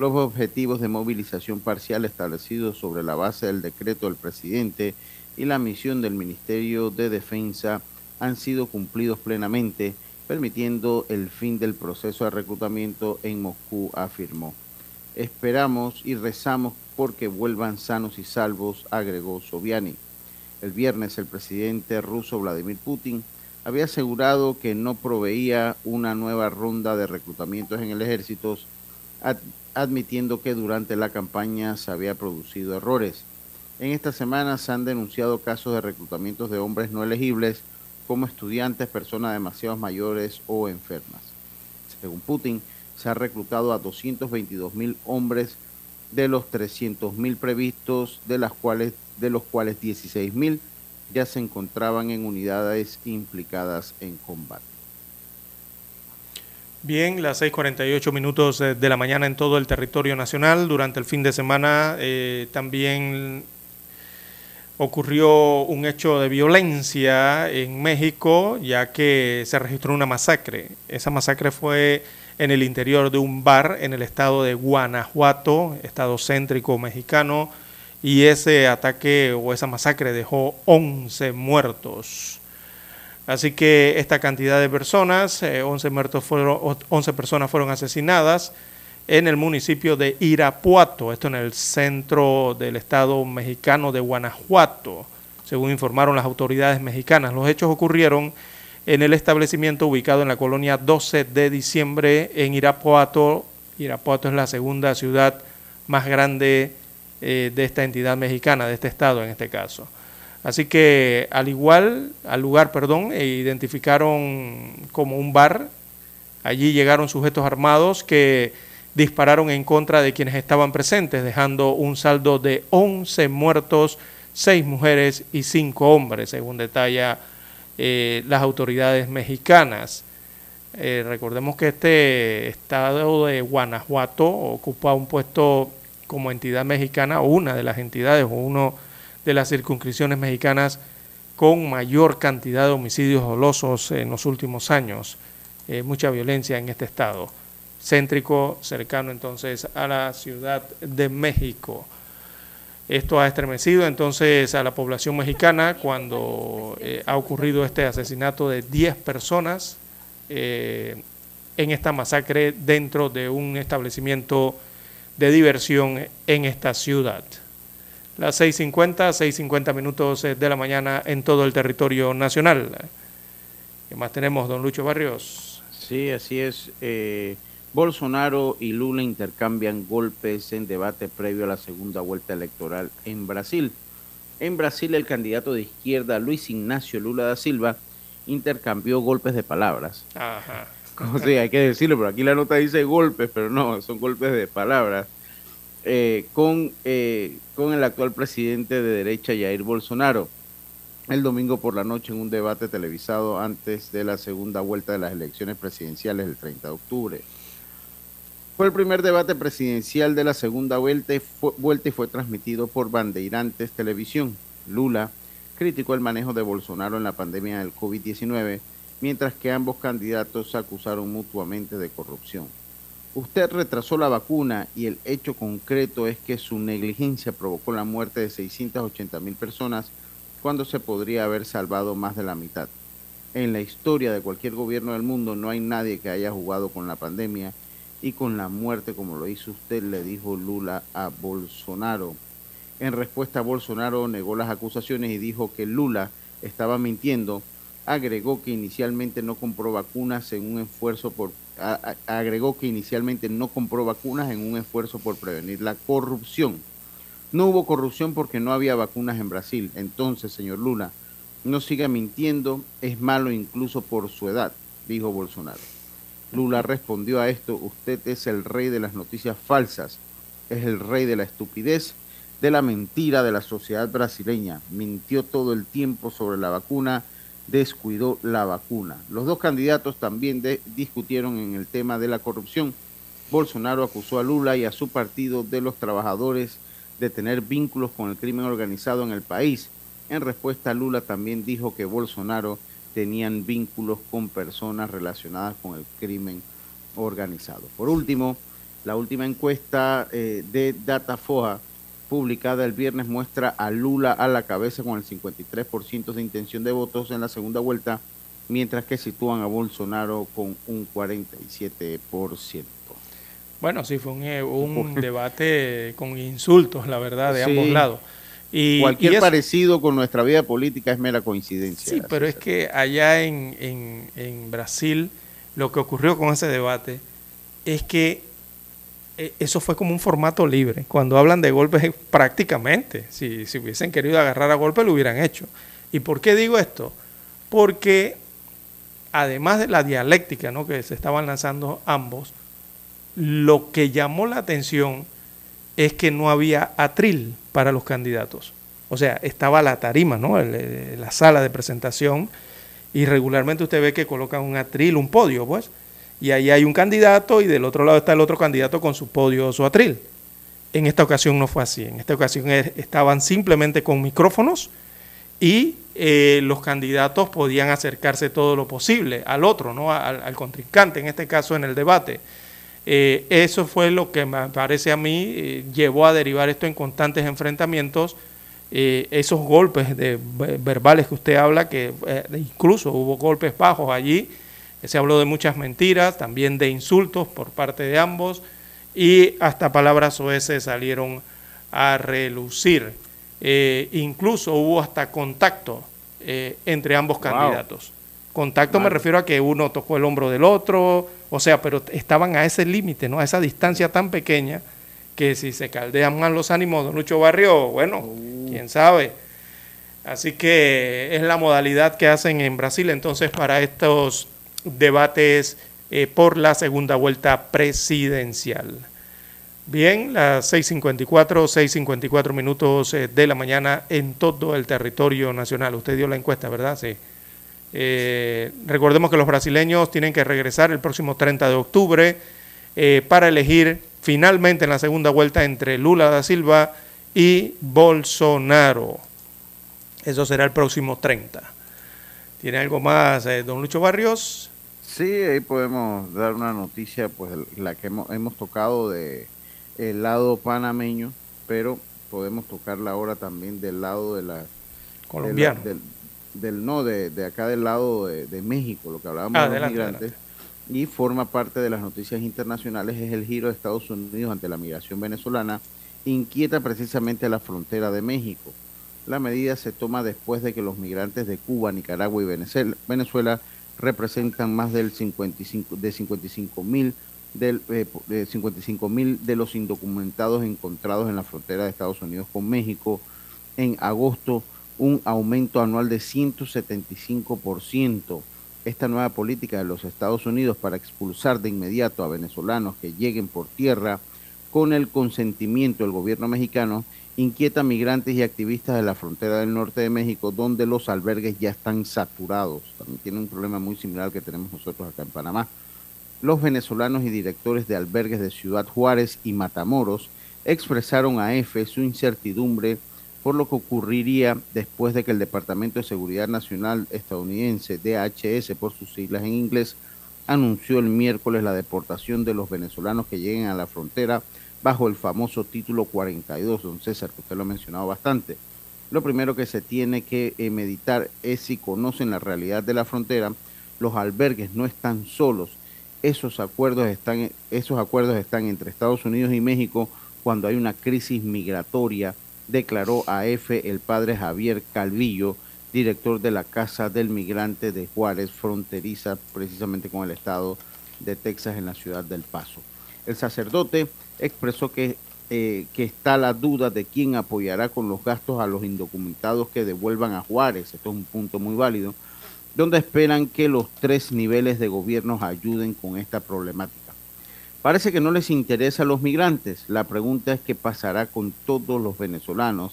Los objetivos de movilización parcial establecidos sobre la base del decreto del presidente y la misión del Ministerio de Defensa han sido cumplidos plenamente, permitiendo el fin del proceso de reclutamiento en Moscú, afirmó. Esperamos y rezamos porque vuelvan sanos y salvos, agregó Sobiani. El viernes el presidente ruso Vladimir Putin había asegurado que no proveía una nueva ronda de reclutamientos en el ejército admitiendo que durante la campaña se había producido errores. En esta semana se han denunciado casos de reclutamientos de hombres no elegibles como estudiantes, personas demasiado mayores o enfermas. Según Putin, se ha reclutado a 222 mil hombres de los 300 mil previstos, de, de los cuales 16 mil ya se encontraban en unidades implicadas en combate. Bien, las 6:48 minutos de la mañana en todo el territorio nacional. Durante el fin de semana eh, también ocurrió un hecho de violencia en México, ya que se registró una masacre. Esa masacre fue en el interior de un bar en el estado de Guanajuato, estado céntrico mexicano, y ese ataque o esa masacre dejó 11 muertos. Así que esta cantidad de personas, 11, eh, muertos fueron, 11 personas fueron asesinadas en el municipio de Irapuato, esto en el centro del estado mexicano de Guanajuato, según informaron las autoridades mexicanas. Los hechos ocurrieron en el establecimiento ubicado en la colonia 12 de diciembre en Irapuato. Irapuato es la segunda ciudad más grande eh, de esta entidad mexicana, de este estado en este caso. Así que al igual, al lugar, perdón, e identificaron como un bar. Allí llegaron sujetos armados que dispararon en contra de quienes estaban presentes, dejando un saldo de 11 muertos, 6 mujeres y 5 hombres, según detalla eh, las autoridades mexicanas. Eh, recordemos que este estado de Guanajuato ocupa un puesto como entidad mexicana, o una de las entidades, o una de las circunscripciones mexicanas con mayor cantidad de homicidios dolosos en los últimos años. Eh, mucha violencia en este estado, céntrico, cercano entonces a la Ciudad de México. Esto ha estremecido entonces a la población mexicana cuando eh, ha ocurrido este asesinato de 10 personas eh, en esta masacre dentro de un establecimiento de diversión en esta ciudad. Las 6.50, 6.50 minutos de la mañana en todo el territorio nacional. ¿Qué más tenemos, don Lucho Barrios? Sí, así es. Eh, Bolsonaro y Lula intercambian golpes en debate previo a la segunda vuelta electoral en Brasil. En Brasil, el candidato de izquierda Luis Ignacio Lula da Silva intercambió golpes de palabras. Ajá. Hay que decirlo, pero aquí la nota dice golpes, pero no, son golpes de palabras. Eh, con, eh, con el actual presidente de derecha, Jair Bolsonaro, el domingo por la noche en un debate televisado antes de la segunda vuelta de las elecciones presidenciales del 30 de octubre. Fue el primer debate presidencial de la segunda vuelta y fue, vuelta y fue transmitido por Bandeirantes Televisión. Lula criticó el manejo de Bolsonaro en la pandemia del COVID-19, mientras que ambos candidatos se acusaron mutuamente de corrupción. Usted retrasó la vacuna y el hecho concreto es que su negligencia provocó la muerte de 680 mil personas cuando se podría haber salvado más de la mitad. En la historia de cualquier gobierno del mundo no hay nadie que haya jugado con la pandemia y con la muerte como lo hizo usted, le dijo Lula a Bolsonaro. En respuesta, Bolsonaro negó las acusaciones y dijo que Lula estaba mintiendo. Agregó que inicialmente no compró vacunas en un esfuerzo por agregó que inicialmente no compró vacunas en un esfuerzo por prevenir la corrupción. No hubo corrupción porque no había vacunas en Brasil. Entonces, señor Lula, no siga mintiendo, es malo incluso por su edad, dijo Bolsonaro. Lula respondió a esto, usted es el rey de las noticias falsas, es el rey de la estupidez, de la mentira de la sociedad brasileña. Mintió todo el tiempo sobre la vacuna, descuidó la vacuna. Los dos candidatos también discutieron en el tema de la corrupción. Bolsonaro acusó a Lula y a su partido de los trabajadores de tener vínculos con el crimen organizado en el país. En respuesta, Lula también dijo que Bolsonaro tenían vínculos con personas relacionadas con el crimen organizado. Por último, la última encuesta eh, de Datafoja publicada el viernes muestra a Lula a la cabeza con el 53% de intención de votos en la segunda vuelta, mientras que sitúan a Bolsonaro con un 47%. Bueno, sí, fue un, eh, debate con insultos, la verdad, de ambos lados. Y, Cualquier parecido con nuestra vida política es mera coincidencia. Sí, pero es que allá en, en, Brasil lo que ocurrió con ese debate es que eso fue como un formato libre. Cuando hablan de golpes, prácticamente, si, si hubiesen querido agarrar a golpe, lo hubieran hecho. ¿Y por qué digo esto? Porque además de la dialéctica ¿no? que se estaban lanzando ambos, Lo que llamó la atención es que no había atril para los candidatos. O sea, estaba la tarima, ¿no? la sala de presentación y regularmente usted ve que colocan un atril, un podio, pues, y ahí hay un candidato y del otro lado está el otro candidato con su podio o su atril. En esta ocasión no fue así, en esta ocasión estaban simplemente con micrófonos y eh, los candidatos podían acercarse todo lo posible al otro, ¿no? al, contrincante, en este caso en el debate. Eh, eso fue lo que me parece a mí eh, llevó a derivar esto en constantes enfrentamientos eh, esos golpes de, verbales que usted habla, que incluso hubo golpes bajos allí, se habló de muchas mentiras, también de insultos por parte de ambos y hasta palabras oeces salieron a relucir. Eh, incluso hubo hasta contacto entre ambos candidatos. Contacto me refiero a que uno tocó el hombro del otro, o sea, pero estaban a ese límite, ¿no? a esa distancia tan pequeña que si se caldean más los ánimos de Lucho Barrio, bueno, uh. quién sabe. Así que es la modalidad que hacen en Brasil entonces para estos debates eh, por la segunda vuelta presidencial. Bien, las 6.54, 6.54 minutos eh, de la mañana en todo el territorio nacional. Usted dio la encuesta, ¿verdad? Sí. Eh, recordemos que los brasileños tienen que regresar el próximo 30 de octubre para elegir finalmente en la segunda vuelta entre Lula da Silva y Bolsonaro. Eso será el próximo 30. ¿Tiene algo más, don Lucho Barrios? Sí, ahí podemos dar una noticia, pues la que hemos, tocado de el lado panameño, pero podemos tocarla ahora también del lado de la colombiano, del, no de, acá del lado de, México, lo que hablábamos de los migrantes y forma parte de las noticias internacionales es el giro de Estados Unidos ante la migración venezolana, inquieta precisamente a la frontera de México. La medida se toma después de que los migrantes de Cuba, Nicaragua y Venezuela representan más del 55, de 55 mil del, eh, de 55 mil de los indocumentados encontrados en la frontera de Estados Unidos con México. En agosto, un aumento anual de 175% esta nueva política de los Estados Unidos para expulsar de inmediato a venezolanos que lleguen por tierra con el consentimiento del gobierno mexicano inquieta a migrantes y activistas de la frontera del norte de México, donde los albergues ya están saturados. También tiene un problema muy similar al que tenemos nosotros acá en Panamá. Los venezolanos y directores de albergues de Ciudad Juárez y Matamoros expresaron a EFE su incertidumbre por lo que ocurriría después de que el Departamento de Seguridad Nacional estadounidense, DHS por sus siglas en inglés, anunció el miércoles la deportación de los venezolanos que lleguen a la frontera bajo el famoso título 42, don César, que usted lo ha mencionado bastante. Lo primero que se tiene que eh, meditar es si conocen la realidad de la frontera, los albergues no están solos, esos acuerdos están, esos acuerdos están entre Estados Unidos y México cuando hay una crisis migratoria declaró a EFE el padre Javier Calvillo, director de la Casa del Migrante de Juárez, fronteriza precisamente con el estado de Texas en la ciudad del Paso. El sacerdote expresó que, eh, que está la duda de quién apoyará con los gastos a los indocumentados que devuelvan a Juárez. Esto es un punto muy válido, donde esperan que los tres niveles de gobierno ayuden con esta problemática. Parece que no les interesa a los migrantes. La pregunta es qué pasará con todos los venezolanos.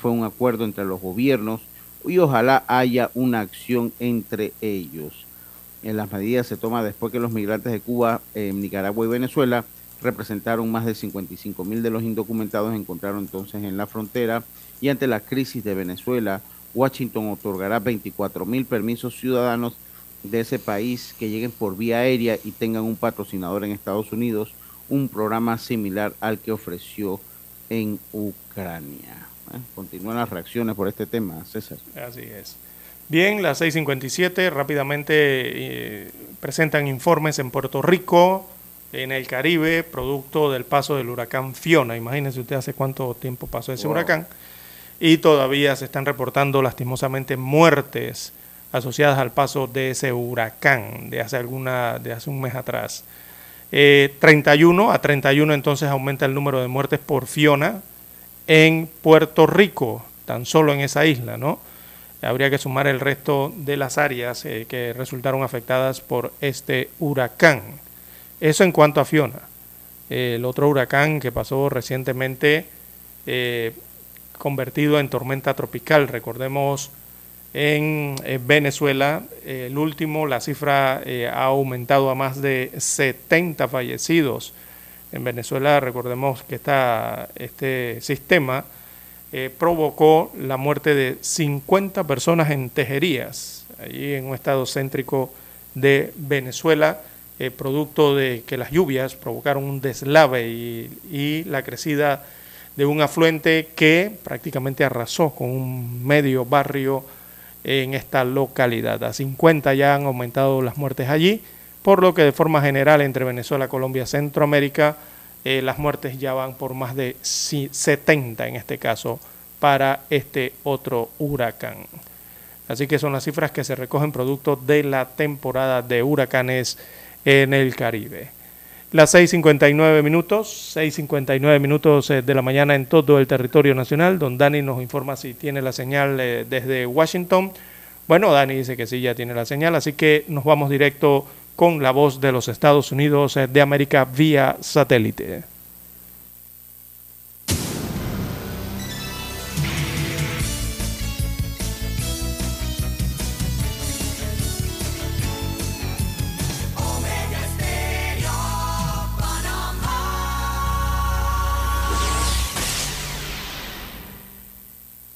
Fue un acuerdo entre los gobiernos y ojalá haya una acción entre ellos. En las medidas se toma después que los migrantes de Cuba, Nicaragua y Venezuela representaron más de 55 mil de los indocumentados encontraron entonces en la frontera y ante la crisis de Venezuela, Washington otorgará 24 mil permisos ciudadanos de ese país que lleguen por vía aérea y tengan un patrocinador en Estados Unidos, un programa similar al que ofreció en Ucrania. ¿Eh? Continúan las reacciones por este tema, César. Así es. Bien, las 6.57 rápidamente eh, presentan informes en Puerto Rico, en el Caribe, producto del paso del huracán Fiona. Imagínense usted hace cuánto tiempo pasó ese huracán. Y todavía se están reportando lastimosamente muertes asociadas al paso de ese huracán de hace, alguna, de hace un mes atrás. 31 eh, a 31 entonces aumenta el número de muertes por Fiona en Puerto Rico, tan solo en esa isla, ¿no? Habría que sumar el resto de las áreas eh, que resultaron afectadas por este huracán. Eso en cuanto a Fiona. el otro huracán que pasó recientemente, convertido en tormenta tropical. Recordemos en Venezuela, el último, la cifra ha aumentado a más de 70 fallecidos. En Venezuela, recordemos que está este sistema eh, provocó la muerte de 50 personas en Tejerías, allí en un estado céntrico de Venezuela, eh, producto de que las lluvias provocaron un deslave y, la crecida de un afluente que prácticamente arrasó con un medio barrio en esta localidad. A 50 ya han aumentado las muertes allí, por lo que de forma general entre Venezuela, Colombia, Centroamérica, eh, las muertes ya van por más de 70 en este caso para este otro huracán. Así que son las cifras que se recogen producto de la temporada de huracanes en el Caribe. Las 6.59 minutos, 6.59 minutos eh, de la mañana en todo el territorio nacional. Don Dani nos informa si tiene la señal eh, desde Washington. Bueno, Dani dice que sí, ya tiene la señal, así que nos vamos directo con la voz de los Estados Unidos de América vía satélite.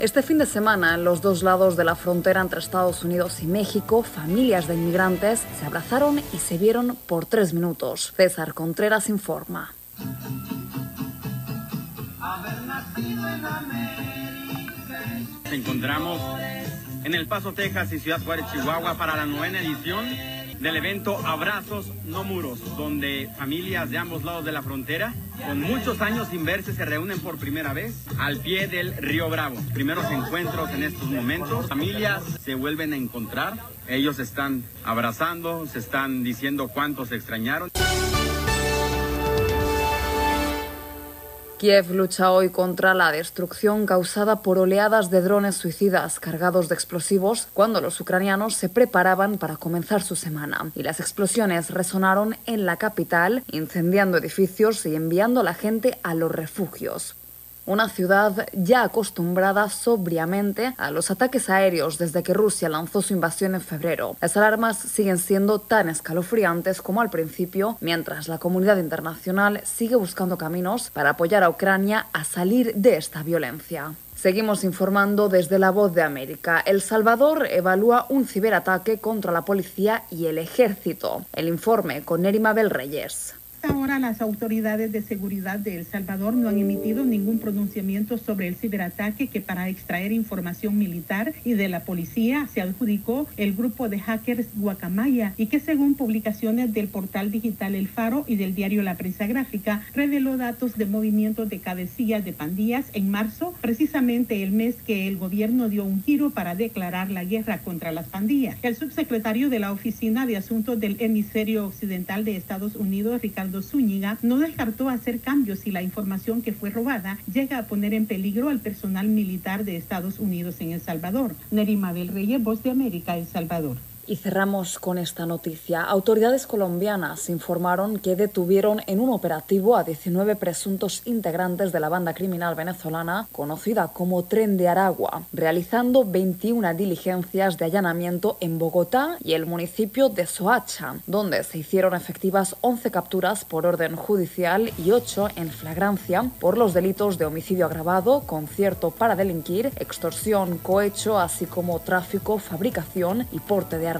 Este fin de semana, en los dos lados de la frontera entre Estados Unidos y México, familias de inmigrantes se abrazaron y se vieron por tres minutos. César Contreras informa. Nos encontramos en El Paso, Texas y Ciudad Juárez, Chihuahua para la novena edición del evento Abrazos No Muros, donde familias de ambos lados de la frontera, con muchos años sin verse, se reúnen por primera vez al pie del río Bravo. Primeros encuentros en estos momentos, familias se vuelven a encontrar, ellos están abrazando, se están diciendo cuántos se extrañaron. Kiev lucha hoy contra la destrucción causada por oleadas de drones suicidas cargados de explosivos cuando los ucranianos se preparaban para comenzar su semana. Y las explosiones resonaron en la capital, incendiando edificios y enviando a la gente a los refugios una ciudad ya acostumbrada sobriamente a los ataques aéreos desde que Rusia lanzó su invasión en febrero. Las alarmas siguen siendo tan escalofriantes como al principio, mientras la comunidad internacional sigue buscando caminos para apoyar a Ucrania a salir de esta violencia. Seguimos informando desde La Voz de América. El Salvador evalúa un ciberataque contra la policía y el ejército. El informe con Nerima Bel Reyes. Hasta ahora las autoridades de seguridad de El Salvador no han emitido ningún pronunciamiento sobre el ciberataque que para extraer información militar y de la policía se adjudicó el grupo de hackers Guacamaya y que según publicaciones del portal digital El Faro y del diario La Prensa Gráfica reveló datos de movimientos de cabecillas de pandillas en marzo, precisamente el mes que el gobierno dio un giro para declarar la guerra contra las pandillas. El subsecretario de la Oficina de Asuntos del Hemisferio Occidental de Estados Unidos, Ricardo Zúñiga no descartó hacer cambios si la información que fue robada llega a poner en peligro al personal militar de Estados Unidos en El Salvador. Nerima del Reyes, Voz de América, El Salvador. Y cerramos con esta noticia. Autoridades colombianas informaron que detuvieron en un operativo a 19 presuntos integrantes de la banda criminal venezolana conocida como Tren de Aragua, realizando 21 diligencias de allanamiento en Bogotá y el municipio de Soacha, donde se hicieron efectivas 11 capturas por orden judicial y 8 en flagrancia por los delitos de homicidio agravado, concierto para delinquir, extorsión, cohecho, así como tráfico, fabricación y porte de armas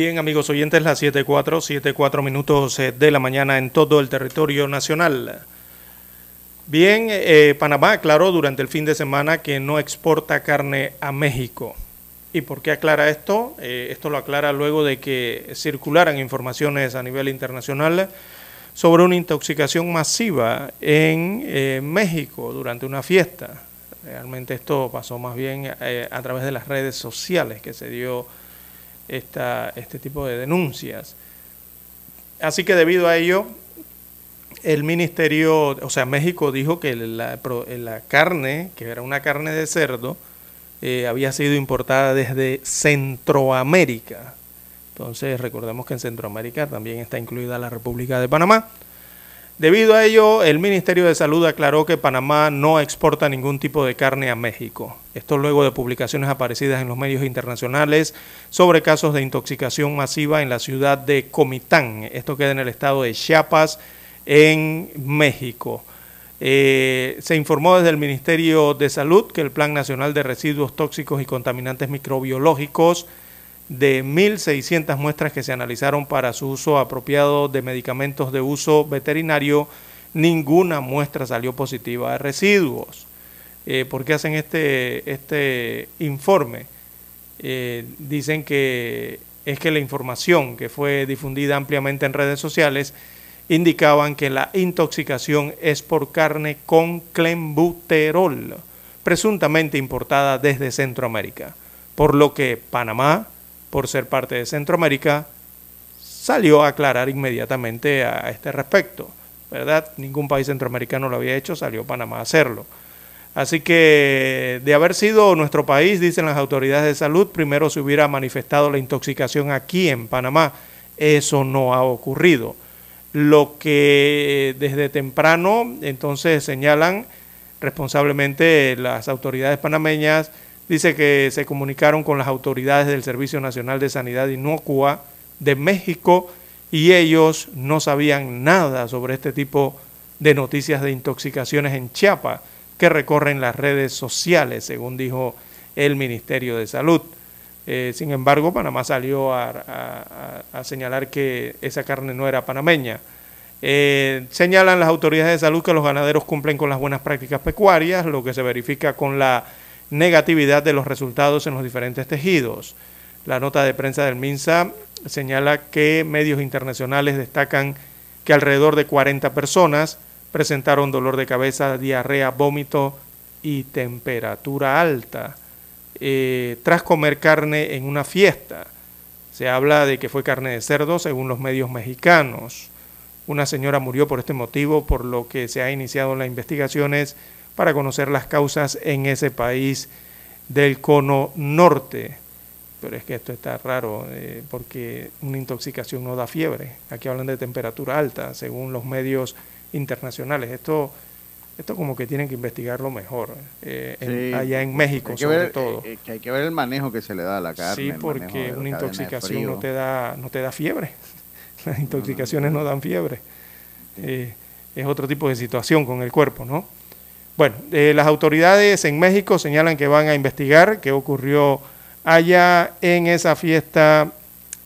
Bien, amigos oyentes, las 7.4, 7.4 minutos eh, de la mañana en todo el territorio nacional. Bien, eh, Panamá aclaró durante el fin de semana que no exporta carne a México. ¿Y por qué aclara esto? Eh, esto lo aclara luego de que circularan informaciones a nivel internacional sobre una intoxicación masiva en México durante una fiesta. Realmente esto pasó más bien a través de las redes sociales que se dio esta, este tipo de denuncias. Así que debido a ello, el ministerio, o sea, México dijo que la, carne, que era una carne de cerdo, eh, había sido importada desde Centroamérica. Entonces, recordemos que en Centroamérica también está incluida la República de Panamá. Debido a ello, el Ministerio de Salud aclaró que Panamá no exporta ningún tipo de carne a México. Esto luego de publicaciones aparecidas en los medios internacionales sobre casos de intoxicación masiva en la ciudad de Comitán. Esto queda en el estado de Chiapas, en México. Eh, se informó desde el Ministerio de Salud que el Plan Nacional de Residuos Tóxicos y Contaminantes Microbiológicos de 1.600 muestras que se analizaron para su uso apropiado de medicamentos de uso veterinario, ninguna muestra salió positiva de residuos. Eh, ¿Por qué hacen este, este informe? Eh, dicen que es que la información que fue difundida ampliamente en redes sociales indicaban que la intoxicación es por carne con clenbuterol, presuntamente importada desde Centroamérica, por lo que Panamá, por ser parte de Centroamérica, salió a aclarar inmediatamente a este respecto, ¿verdad? Ningún país centroamericano lo había hecho, salió Panamá a hacerlo. Así que de haber sido nuestro país, dicen las autoridades de salud, primero se hubiera manifestado la intoxicación aquí en Panamá. Eso no ha ocurrido. Lo que desde temprano entonces señalan responsablemente las autoridades panameñas, dice que se comunicaron con las autoridades del Servicio Nacional de Sanidad Inocua de México y ellos no sabían nada sobre este tipo de noticias de intoxicaciones en Chiapas que recorren las redes sociales, según dijo el Ministerio de Salud. Eh, sin embargo, Panamá salió a, señalar que esa carne no era panameña. Eh, señalan las autoridades de salud que los ganaderos cumplen con las buenas prácticas pecuarias, lo que se verifica con la negatividad de los resultados en los diferentes tejidos. La nota de prensa del MINSA señala que medios internacionales destacan que alrededor de 40 personas presentaron dolor de cabeza, diarrea, vómito y temperatura alta eh, tras comer carne en una fiesta. Se habla de que fue carne de cerdo según los medios mexicanos. Una señora murió por este motivo, por lo que se ha iniciado las investigaciones para conocer las causas en ese país del cono norte. Pero es que esto está raro, eh, porque una intoxicación no da fiebre. Aquí hablan de temperatura alta, según los medios internacionales. Esto, esto como que tienen que investigarlo mejor, eh, allá en México sobre todo. Eh, que hay que ver el manejo que se le da a la carne. Sí, porque una intoxicación no te, da, no te da fiebre. Las intoxicaciones no, dan fiebre. es otro tipo de situación con el cuerpo, ¿no? Bueno, eh, las autoridades en México señalan que van a investigar qué ocurrió allá en esa fiesta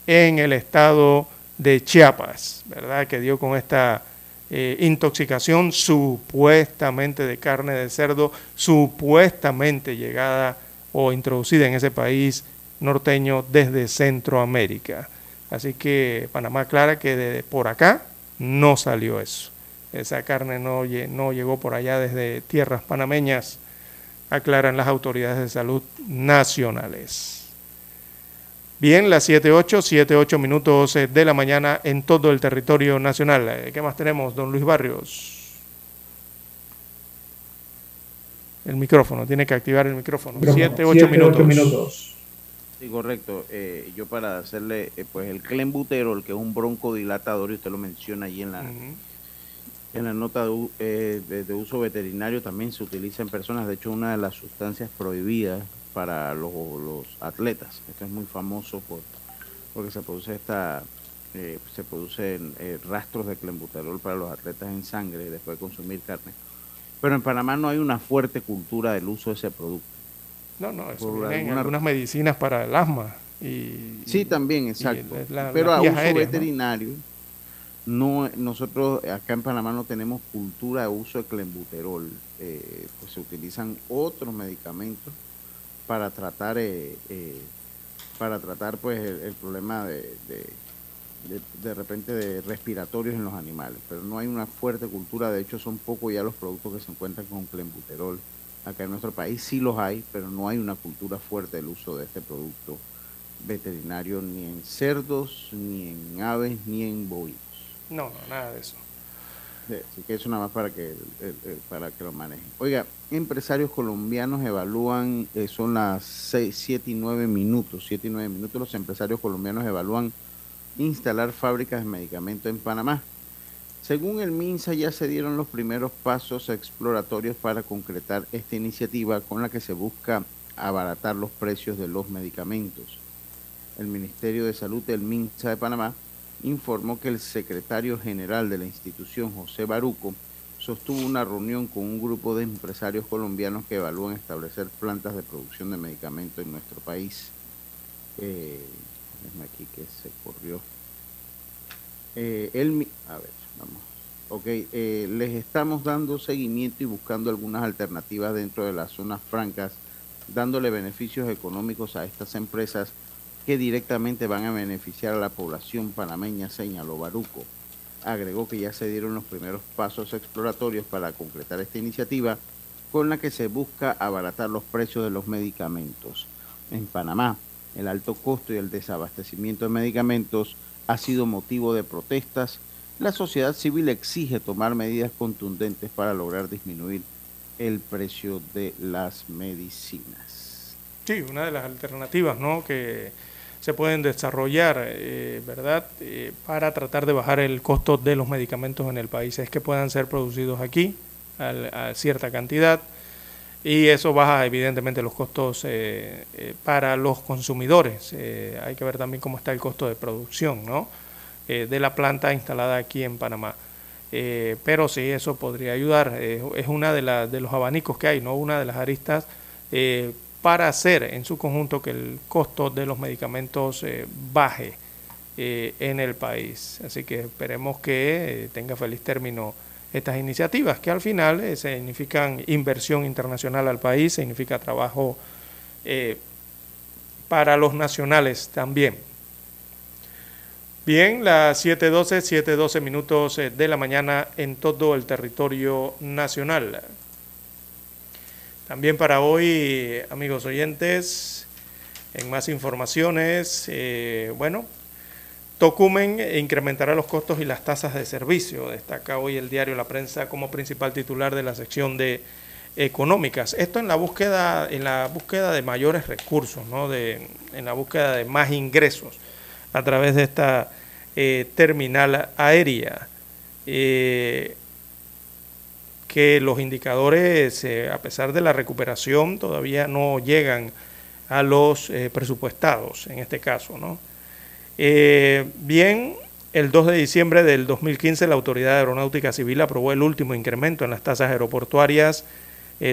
en el estado de Chiapas, ¿verdad? Que dio con esta eh, intoxicación supuestamente de carne de cerdo, supuestamente llegada o introducida en ese país norteño desde Centroamérica. Así que Panamá aclara que de por acá no salió eso. Esa carne no, no llegó por allá desde tierras panameñas, aclaran las autoridades de salud nacionales. Bien, las 7.8, 7.8 minutos eh, de la mañana en todo el territorio nacional. Eh, ¿Qué más tenemos, don Luis Barrios? El micrófono, tiene que activar el micrófono. 7, 8 minutos. Sí, correcto. Eh, yo para hacerle, pues el clenbuterol, que es un broncodilatador, y usted lo menciona ahí en la, en la nota de, de, uso veterinario, también se utiliza en personas. De hecho, una de las sustancias prohibidas para los, los atletas. Esto es muy famoso por, porque se produce esta eh, se producen eh, rastros de clenbuterol para los atletas en sangre después de consumir carne. Pero en Panamá no hay una fuerte cultura del uso de ese producto. No, no, eso viene alguna... algunas medicinas para el asma. Y, sí, también, exacto. Pero a uso veterinario, ¿no? Nosotros acá en Panamá no tenemos cultura de uso de clenbuterol. Eh, pues se utilizan otros medicamentos para tratar eh, eh, para tratar pues el, problema de, de, repente de respiratorios en los animales pero no hay una fuerte cultura de hecho son pocos ya los productos que se encuentran con clenbuterol acá en nuestro país sí los hay pero no hay una cultura fuerte del uso de este producto veterinario ni en cerdos ni en aves ni en bovinos no no nada de eso Así que eso nada más para que, para que lo manejen. Oiga, empresarios colombianos evalúan, eh, son las 6, 7 y 9 minutos, 7 y 9 minutos, los empresarios colombianos evalúan instalar fábricas de medicamentos en Panamá. Según el MINSA ya se dieron los primeros pasos exploratorios para concretar esta iniciativa con la que se busca abaratar los precios de los medicamentos. El Ministerio de Salud del MINSA de Panamá informó que el secretario general de la institución, José Baruco, sostuvo una reunión con un grupo de empresarios colombianos que evalúan establecer plantas de producción de medicamentos en nuestro país. Eh, aquí que se corrió. Eh, a ver, vamos. Ok, eh, les estamos dando seguimiento y buscando algunas alternativas dentro de las zonas francas, dándole beneficios económicos a estas empresas que directamente van a beneficiar a la población panameña, señaló Baruco. Agregó que ya se dieron los primeros pasos exploratorios para concretar esta iniciativa con la que se busca abaratar los precios de los medicamentos. En Panamá, el alto costo y el desabastecimiento de medicamentos ha sido motivo de protestas. La sociedad civil exige tomar medidas contundentes para lograr disminuir el precio de las medicinas. Sí, una de las alternativas, ¿no? Que se pueden desarrollar, eh, ¿verdad?, eh, para tratar de bajar el costo de los medicamentos en el país. Es que puedan ser producidos aquí a, cierta cantidad y eso baja evidentemente los costos eh, para los consumidores. hay que ver también cómo está el costo de producción, ¿no?, de la planta instalada aquí en Panamá. pero sí, eso podría ayudar. es una de, de los abanicos que hay, ¿no?, una de las aristas para hacer en su conjunto que el costo de los medicamentos eh, baje eh, en el país. Así que esperemos que eh, tenga feliz término estas iniciativas, que al final significan inversión internacional al país, significa trabajo para los nacionales también. Bien, las 7.12, 7.12 minutos de la mañana en todo el territorio nacional. También para hoy, amigos oyentes, en más informaciones, eh, bueno, Tocumen incrementará los costos y las tasas de servicio. Destaca hoy el diario La Prensa como principal titular de la sección de económicas. Esto en la búsqueda, en la búsqueda de mayores recursos, ¿no? de, en la búsqueda de más ingresos a través de esta eh, terminal aérea. Eh, que los indicadores, eh, a pesar de la recuperación, todavía no llegan a los eh, presupuestados, en este caso. ¿no? Eh, bien, el 2 de diciembre del 2015 la Autoridad Aeronáutica Civil aprobó el último incremento en las tasas aeroportuarias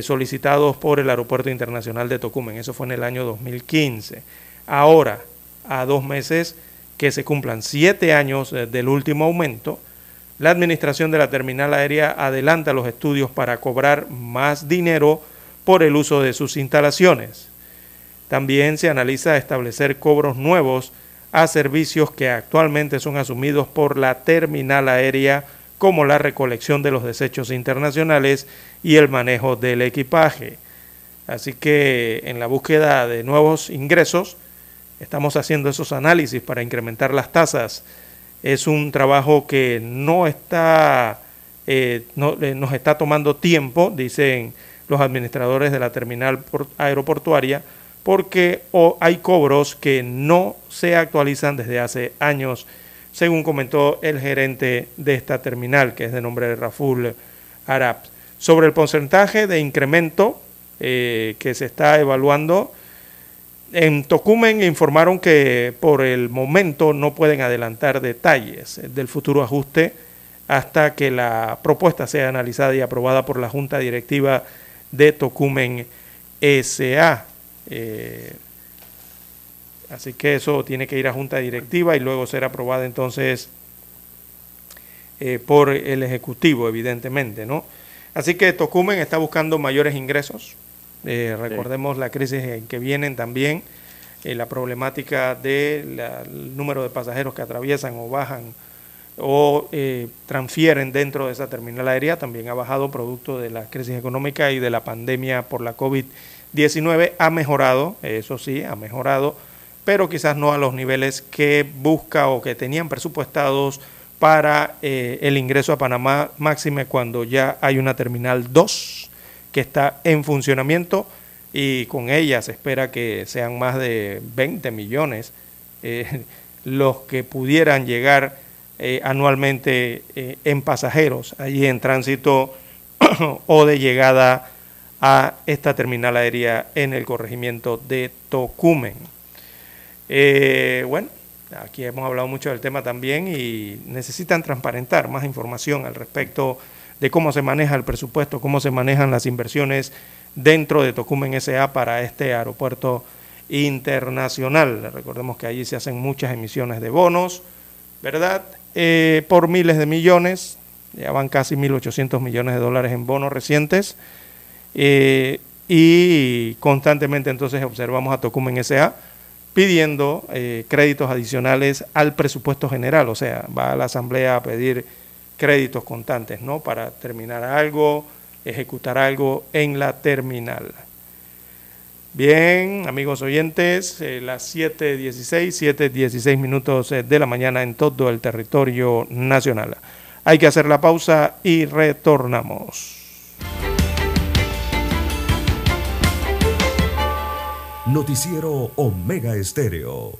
solicitados por el Aeropuerto Internacional de Tocumen. Eso fue en el año 2015. Ahora, a dos meses que se cumplan siete años del último aumento, la administración de la terminal aérea adelanta los estudios para cobrar más dinero por el uso de sus instalaciones. También se analiza establecer cobros nuevos a servicios que actualmente son asumidos por la terminal aérea como la recolección de los desechos internacionales y el manejo del equipaje. Así que en la búsqueda de nuevos ingresos, estamos haciendo esos análisis para incrementar las tasas. Es un trabajo que no está, eh, no, eh, nos está tomando tiempo, dicen los administradores de la terminal aeroportuaria, porque hay cobros que no se actualizan desde hace años, según comentó el gerente de esta terminal, que es de nombre de Raful Arab. Sobre el porcentaje de incremento eh, que se está evaluando, en Tocumen informaron que por el momento no pueden adelantar detalles del futuro ajuste hasta que la propuesta sea analizada y aprobada por la Junta Directiva de Tocumen SA. Eh, así que eso tiene que ir a Junta Directiva y luego ser aprobada entonces eh, por el Ejecutivo, evidentemente, ¿no? Así que Tocumen está buscando mayores ingresos, eh, recordemos la crisis en que vienen también, eh, la problemática del número de pasajeros que atraviesan o bajan o eh, transfieren dentro de esa terminal aérea, también ha bajado producto de la crisis económica y de la pandemia por la COVID-19. Ha mejorado, eso sí, ha mejorado, pero quizás no a los niveles que busca o que tenían presupuestados para el ingreso a Panamá, máxime cuando ya hay una terminal 2 que está en funcionamiento y con ella se espera que sean más de 20 millones eh, los que pudieran llegar eh, anualmente eh, en pasajeros allí en tránsito o de llegada a esta terminal aérea en el corregimiento de Tocumen. bueno, aquí hemos hablado mucho del tema también y necesitan transparentar más información al respecto de cómo se maneja el presupuesto, cómo se manejan las inversiones dentro de Tocumen SA para este aeropuerto internacional. Recordemos que allí se hacen muchas emisiones de bonos, ¿verdad? Eh, por miles de millones, ya van casi 1.800 millones de dólares en bonos recientes. Eh, y constantemente entonces observamos a Tocumen SA pidiendo eh, créditos adicionales al presupuesto general, o sea, va a la Asamblea a pedir créditos contantes, ¿no? Para terminar algo, ejecutar algo en la terminal. Bien, amigos oyentes, eh, las 7.16, 7.16 minutos eh, de la mañana en todo el territorio nacional. Hay que hacer la pausa y retornamos. Noticiero Omega Estéreo.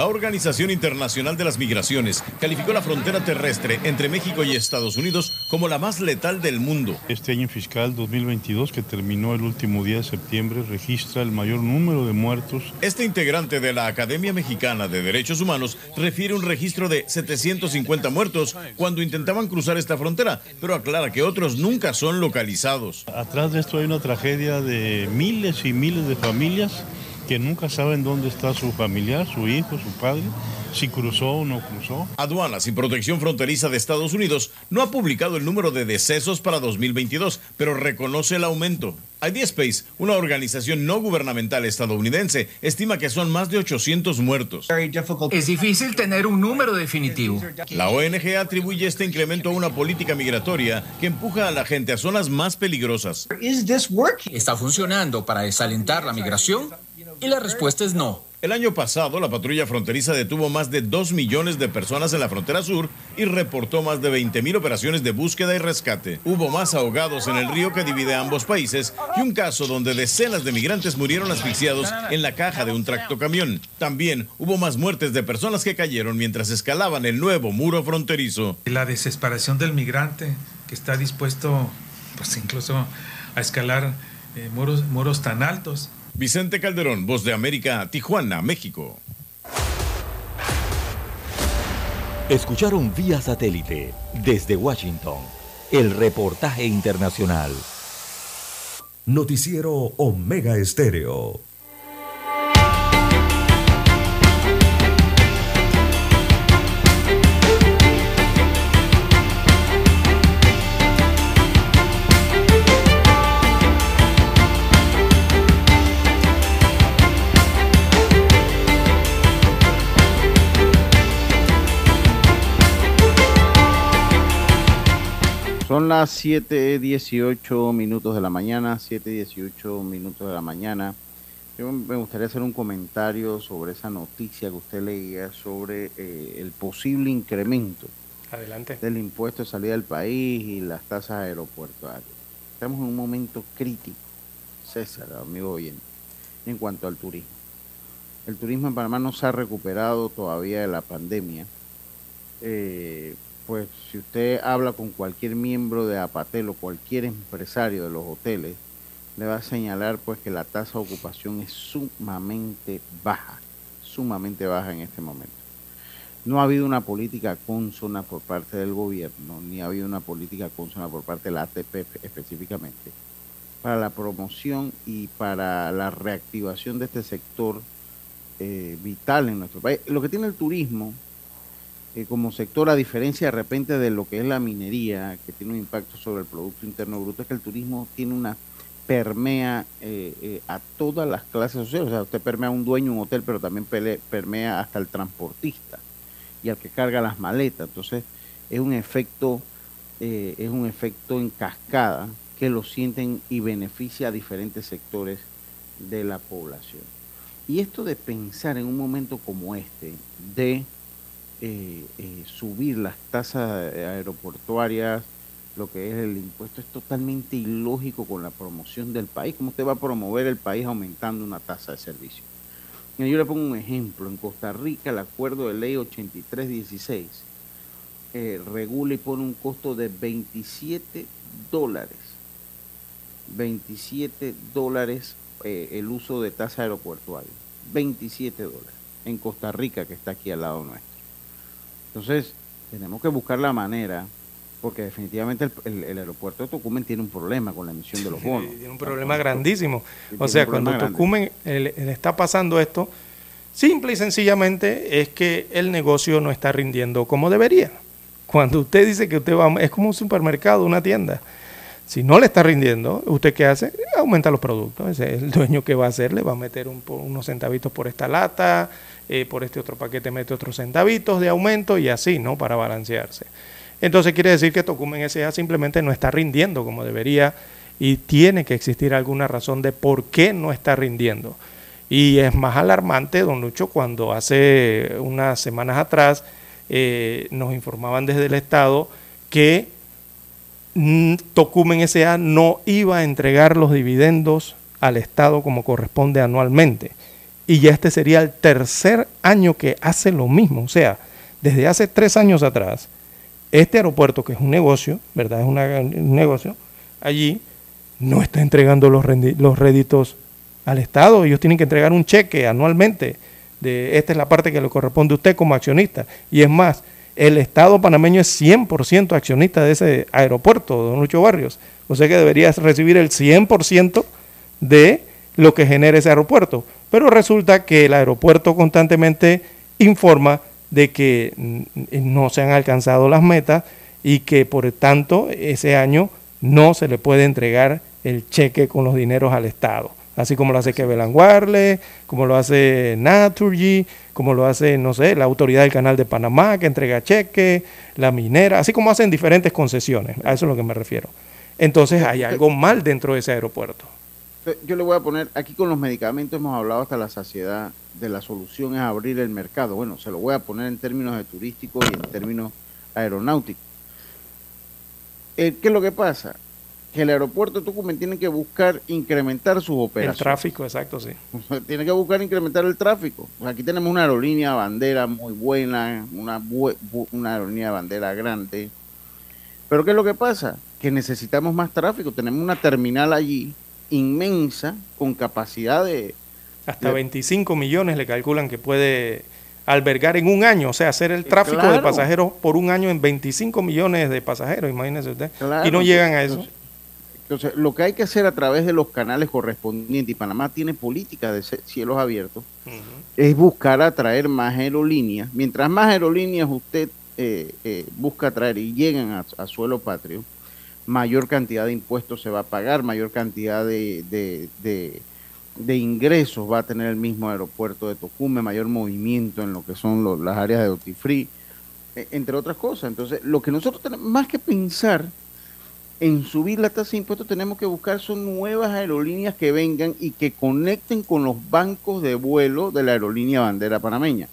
La Organización Internacional de las Migraciones calificó la frontera terrestre entre México y Estados Unidos como la más letal del mundo. Este año fiscal 2022, que terminó el último día de septiembre, registra el mayor número de muertos. Este integrante de la Academia Mexicana de Derechos Humanos refiere un registro de 750 muertos cuando intentaban cruzar esta frontera, pero aclara que otros nunca son localizados. Atrás de esto hay una tragedia de miles y miles de familias que nunca saben dónde está su familiar, su hijo, su padre, si cruzó o no cruzó. Aduanas y Protección Fronteriza de Estados Unidos no ha publicado el número de decesos para 2022, pero reconoce el aumento. IDSpace, una organización no gubernamental estadounidense, estima que son más de 800 muertos. Es difícil tener un número definitivo. La ONG atribuye este incremento a una política migratoria que empuja a la gente a zonas más peligrosas. ¿Está funcionando para desalentar la migración? Y la respuesta es no. El año pasado, la patrulla fronteriza detuvo más de 2 millones de personas en la frontera sur y reportó más de 20 mil operaciones de búsqueda y rescate. Hubo más ahogados en el río que divide ambos países y un caso donde decenas de migrantes murieron asfixiados en la caja de un tractocamión. También hubo más muertes de personas que cayeron mientras escalaban el nuevo muro fronterizo. La desesperación del migrante que está dispuesto, pues incluso a escalar eh, muros, muros tan altos Vicente Calderón, Voz de América, Tijuana, México. Escucharon vía satélite desde Washington el reportaje internacional. Noticiero Omega Estéreo. Son las 7.18 minutos de la mañana, 7.18 minutos de la mañana. Yo me gustaría hacer un comentario sobre esa noticia que usted leía sobre eh, el posible incremento Adelante. del impuesto de salida del país y las tasas aeropuertuarias. Estamos en un momento crítico, César, amigo oyente, en cuanto al turismo. El turismo en Panamá no se ha recuperado todavía de la pandemia. Eh, pues si usted habla con cualquier miembro de Apatel o cualquier empresario de los hoteles, le va a señalar pues que la tasa de ocupación es sumamente baja, sumamente baja en este momento. No ha habido una política consona por parte del gobierno, ni ha habido una política consona por parte de la ATP específicamente, para la promoción y para la reactivación de este sector eh, vital en nuestro país. Lo que tiene el turismo eh, como sector, a diferencia de repente de lo que es la minería, que tiene un impacto sobre el Producto Interno Bruto, es que el turismo tiene una permea eh, eh, a todas las clases sociales. O sea, usted permea a un dueño un hotel, pero también permea hasta el transportista y al que carga las maletas. Entonces, es un efecto, es un efecto en cascada que lo sienten y beneficia a diferentes sectores de la población. Y esto de pensar en un momento como este, de eh, eh, subir las tasas eh, aeroportuarias, lo que es el impuesto, es totalmente ilógico con la promoción del país. ¿Cómo usted va a promover el país aumentando una tasa de servicio? Yo le pongo un ejemplo. En Costa Rica, el acuerdo de ley 8316 eh, regula y pone un costo de 27 dólares. 27 dólares el uso de tasa aeroportuaria. 27 dólares. En Costa Rica, que está aquí al lado nuestro. Entonces, tenemos que buscar la manera, porque definitivamente el, el- el aeropuerto de Tocumen tiene un problema con la emisión de los bonos. Tiene un problema grandísimo. O sea, cuando grande. Tocumen le le está pasando esto, simple y sencillamente es que el negocio no está rindiendo como debería. Cuando usted dice que usted va, es como un supermercado, una tienda. Si no le está rindiendo, ¿usted qué hace? Aumenta los productos. Ese es el dueño que va a hacer, le va a meter un unos centavitos por esta lata, eh, por este otro paquete mete otros centavitos de aumento y así, ¿no? Para balancearse. Entonces quiere decir que Tocumen S.A. simplemente no está rindiendo como debería y tiene que existir alguna razón de por qué no está rindiendo. Y es más alarmante, don Lucho, cuando hace unas semanas atrás eh, nos informaban desde el Estado que mm, Tocumen S.A. no iba a entregar los dividendos al Estado como corresponde anualmente. Y ya este sería el tercer año que hace lo mismo. O sea, desde hace tres años atrás, este aeropuerto, que es un negocio, ¿verdad? Es un negocio, allí no está entregando los, los réditos al Estado. Ellos tienen que entregar un cheque anualmente. De, esta es la parte que le corresponde a usted como accionista. Y es más, el Estado panameño es 100% accionista de ese aeropuerto, don Lucho Barrios. O sea que debería recibir el 100% de lo que genera ese aeropuerto. Pero resulta que el aeropuerto constantemente informa de que no se han alcanzado las metas y que por tanto ese año no se le puede entregar el cheque con los dineros al Estado. Así como lo hace Kevelan Warle, como lo hace Naturgy, como lo hace, no sé, la autoridad del Canal de Panamá que entrega cheque, la minera, así como hacen diferentes concesiones. A eso es lo que me refiero. Entonces hay algo mal dentro de ese aeropuerto. Yo le voy a poner, aquí con los medicamentos hemos hablado hasta la saciedad de la solución es abrir el mercado. Bueno, se lo voy a poner en términos de turístico y en términos aeronáuticos. Eh, ¿Qué es lo que pasa? Que el aeropuerto de Tucumán tiene que buscar incrementar sus El operaciones. tráfico, exacto, sí. Tiene que buscar incrementar el tráfico. Pues aquí tenemos una aerolínea bandera muy buena, una, bu- una aerolínea bandera grande. Pero ¿qué es lo que pasa? Que necesitamos más tráfico. Tenemos una terminal allí inmensa con capacidad de... Hasta de- 25 millones le calculan que puede albergar en un año, o sea, hacer el tráfico de pasajeros por un año en 25 millones de pasajeros, imagínese usted. Claro, y no llegan a eso. Entonces, entonces, lo que hay que hacer a través de los canales correspondientes, y Panamá tiene política de cielos abiertos, es buscar atraer más aerolíneas. Mientras más aerolíneas usted eh, eh, busca atraer y llegan a, a suelo patrio, mayor cantidad de impuestos se va a pagar, mayor cantidad de, de- de- de ingresos va a tener el mismo aeropuerto de Tocume, mayor movimiento en lo que son lo- las áreas de duty free, entre otras cosas. Entonces, lo que nosotros tenemos, más que pensar en subir la tasa de impuestos, tenemos que buscar son nuevas aerolíneas que vengan y que conecten con los bancos de vuelo de la aerolínea bandera panameña.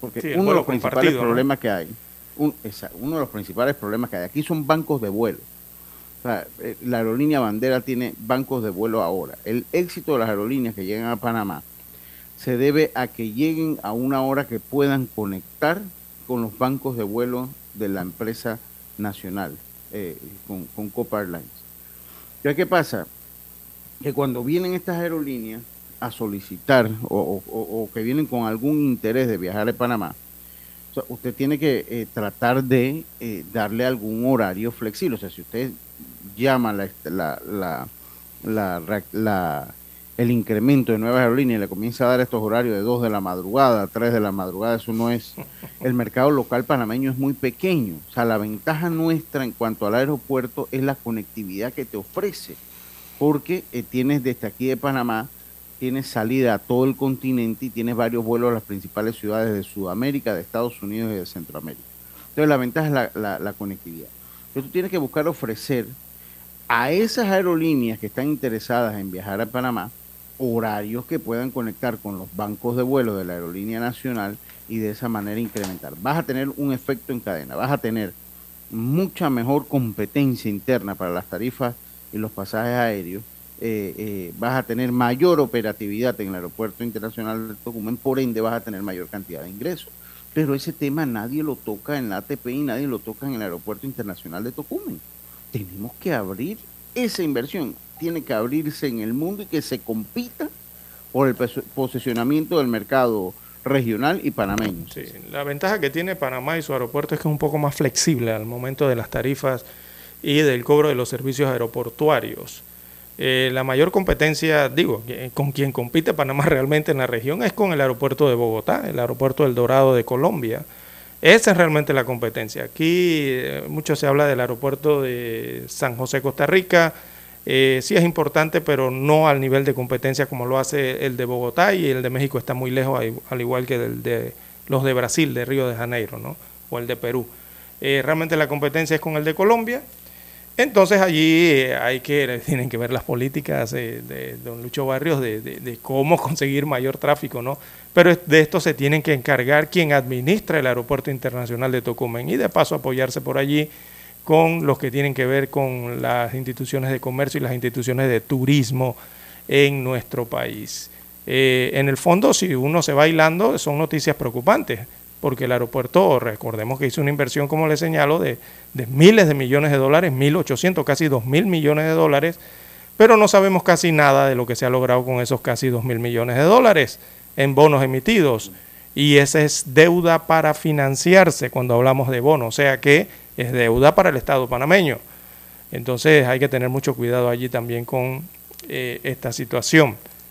Porque Sí, uno de los principales problemas que hay, un- esa- uno de los principales problemas que hay aquí son bancos de vuelo. Sea, eh, la aerolínea bandera tiene bancos de vuelo ahora. El éxito de las aerolíneas que llegan a Panamá se debe a que lleguen a una hora que puedan conectar con los bancos de vuelo de la empresa nacional, eh, con, Copa Airlines. ¿Ya qué pasa? Que cuando vienen estas aerolíneas a solicitar o que vienen con algún interés de viajar a Panamá, usted tiene que eh, tratar de eh, darle algún horario flexible. O sea, si usted llama la, la, la, la- el incremento de nuevas aerolíneas y le comienza a dar estos horarios de 2 de la madrugada, 3 de la madrugada, eso no es... El mercado local panameño es muy pequeño. O sea, la ventaja nuestra en cuanto al aeropuerto es la conectividad que te ofrece. Porque eh, tienes desde aquí de Panamá, tienes salida a todo el continente y tienes varios vuelos a las principales ciudades de Sudamérica, de Estados Unidos y de Centroamérica. Entonces la ventaja es la, la- conectividad. Entonces tú tienes que buscar ofrecer a esas aerolíneas que están interesadas en viajar a Panamá horarios que puedan conectar con los bancos de vuelo de la aerolínea nacional y de esa manera incrementar. Vas a tener un efecto en cadena, vas a tener mucha mejor competencia interna para las tarifas y los pasajes aéreos, eh, eh, vas a tener mayor operatividad en el aeropuerto internacional de Tocumen, por ende vas a tener mayor cantidad de ingresos. Pero ese tema nadie lo toca en la ATP y nadie lo toca en el aeropuerto internacional de Tocumen. Tenemos que abrir esa inversión, tiene que abrirse en el mundo y que se compita por el pos- posicionamiento del mercado regional y panameño. Sí, la ventaja que tiene Panamá y su aeropuerto es que es un poco más flexible al momento de las tarifas y del cobro de los servicios aeroportuarios. Eh, la mayor competencia, digo, que- con quien compite Panamá realmente en la región es con el aeropuerto de Bogotá, el aeropuerto del Dorado de Colombia. Esa es realmente la competencia. Aquí eh, mucho se habla del aeropuerto de San José, Costa Rica. Eh, sí es importante, pero no al nivel de competencia como lo hace el de Bogotá y el de México está muy lejos, al- al igual que el de los de Brasil, de Río de Janeiro, ¿no? o el de Perú. Eh, realmente la competencia es con el de Colombia. Entonces allí eh, hay que, tienen que ver las políticas de don Lucho Barrios de, cómo conseguir mayor tráfico, ¿no? Pero de esto se tienen que encargar quien administra el Aeropuerto Internacional de Tocumen y de paso apoyarse por allí con los que tienen que ver con las instituciones de comercio y las instituciones de turismo en nuestro país. Eh, en el fondo, si uno se va hilando, son noticias preocupantes, porque el aeropuerto, recordemos que hizo una inversión, como le señalo, de, miles de millones de dólares, 1.800, casi 2.000 millones de dólares, pero no sabemos casi nada de lo que se ha logrado con esos casi 2.000 millones de dólares en bonos emitidos. Y esa es deuda para financiarse cuando hablamos de bonos, o sea que es deuda para el Estado panameño. Entonces hay que tener mucho cuidado allí también con eh, esta situación.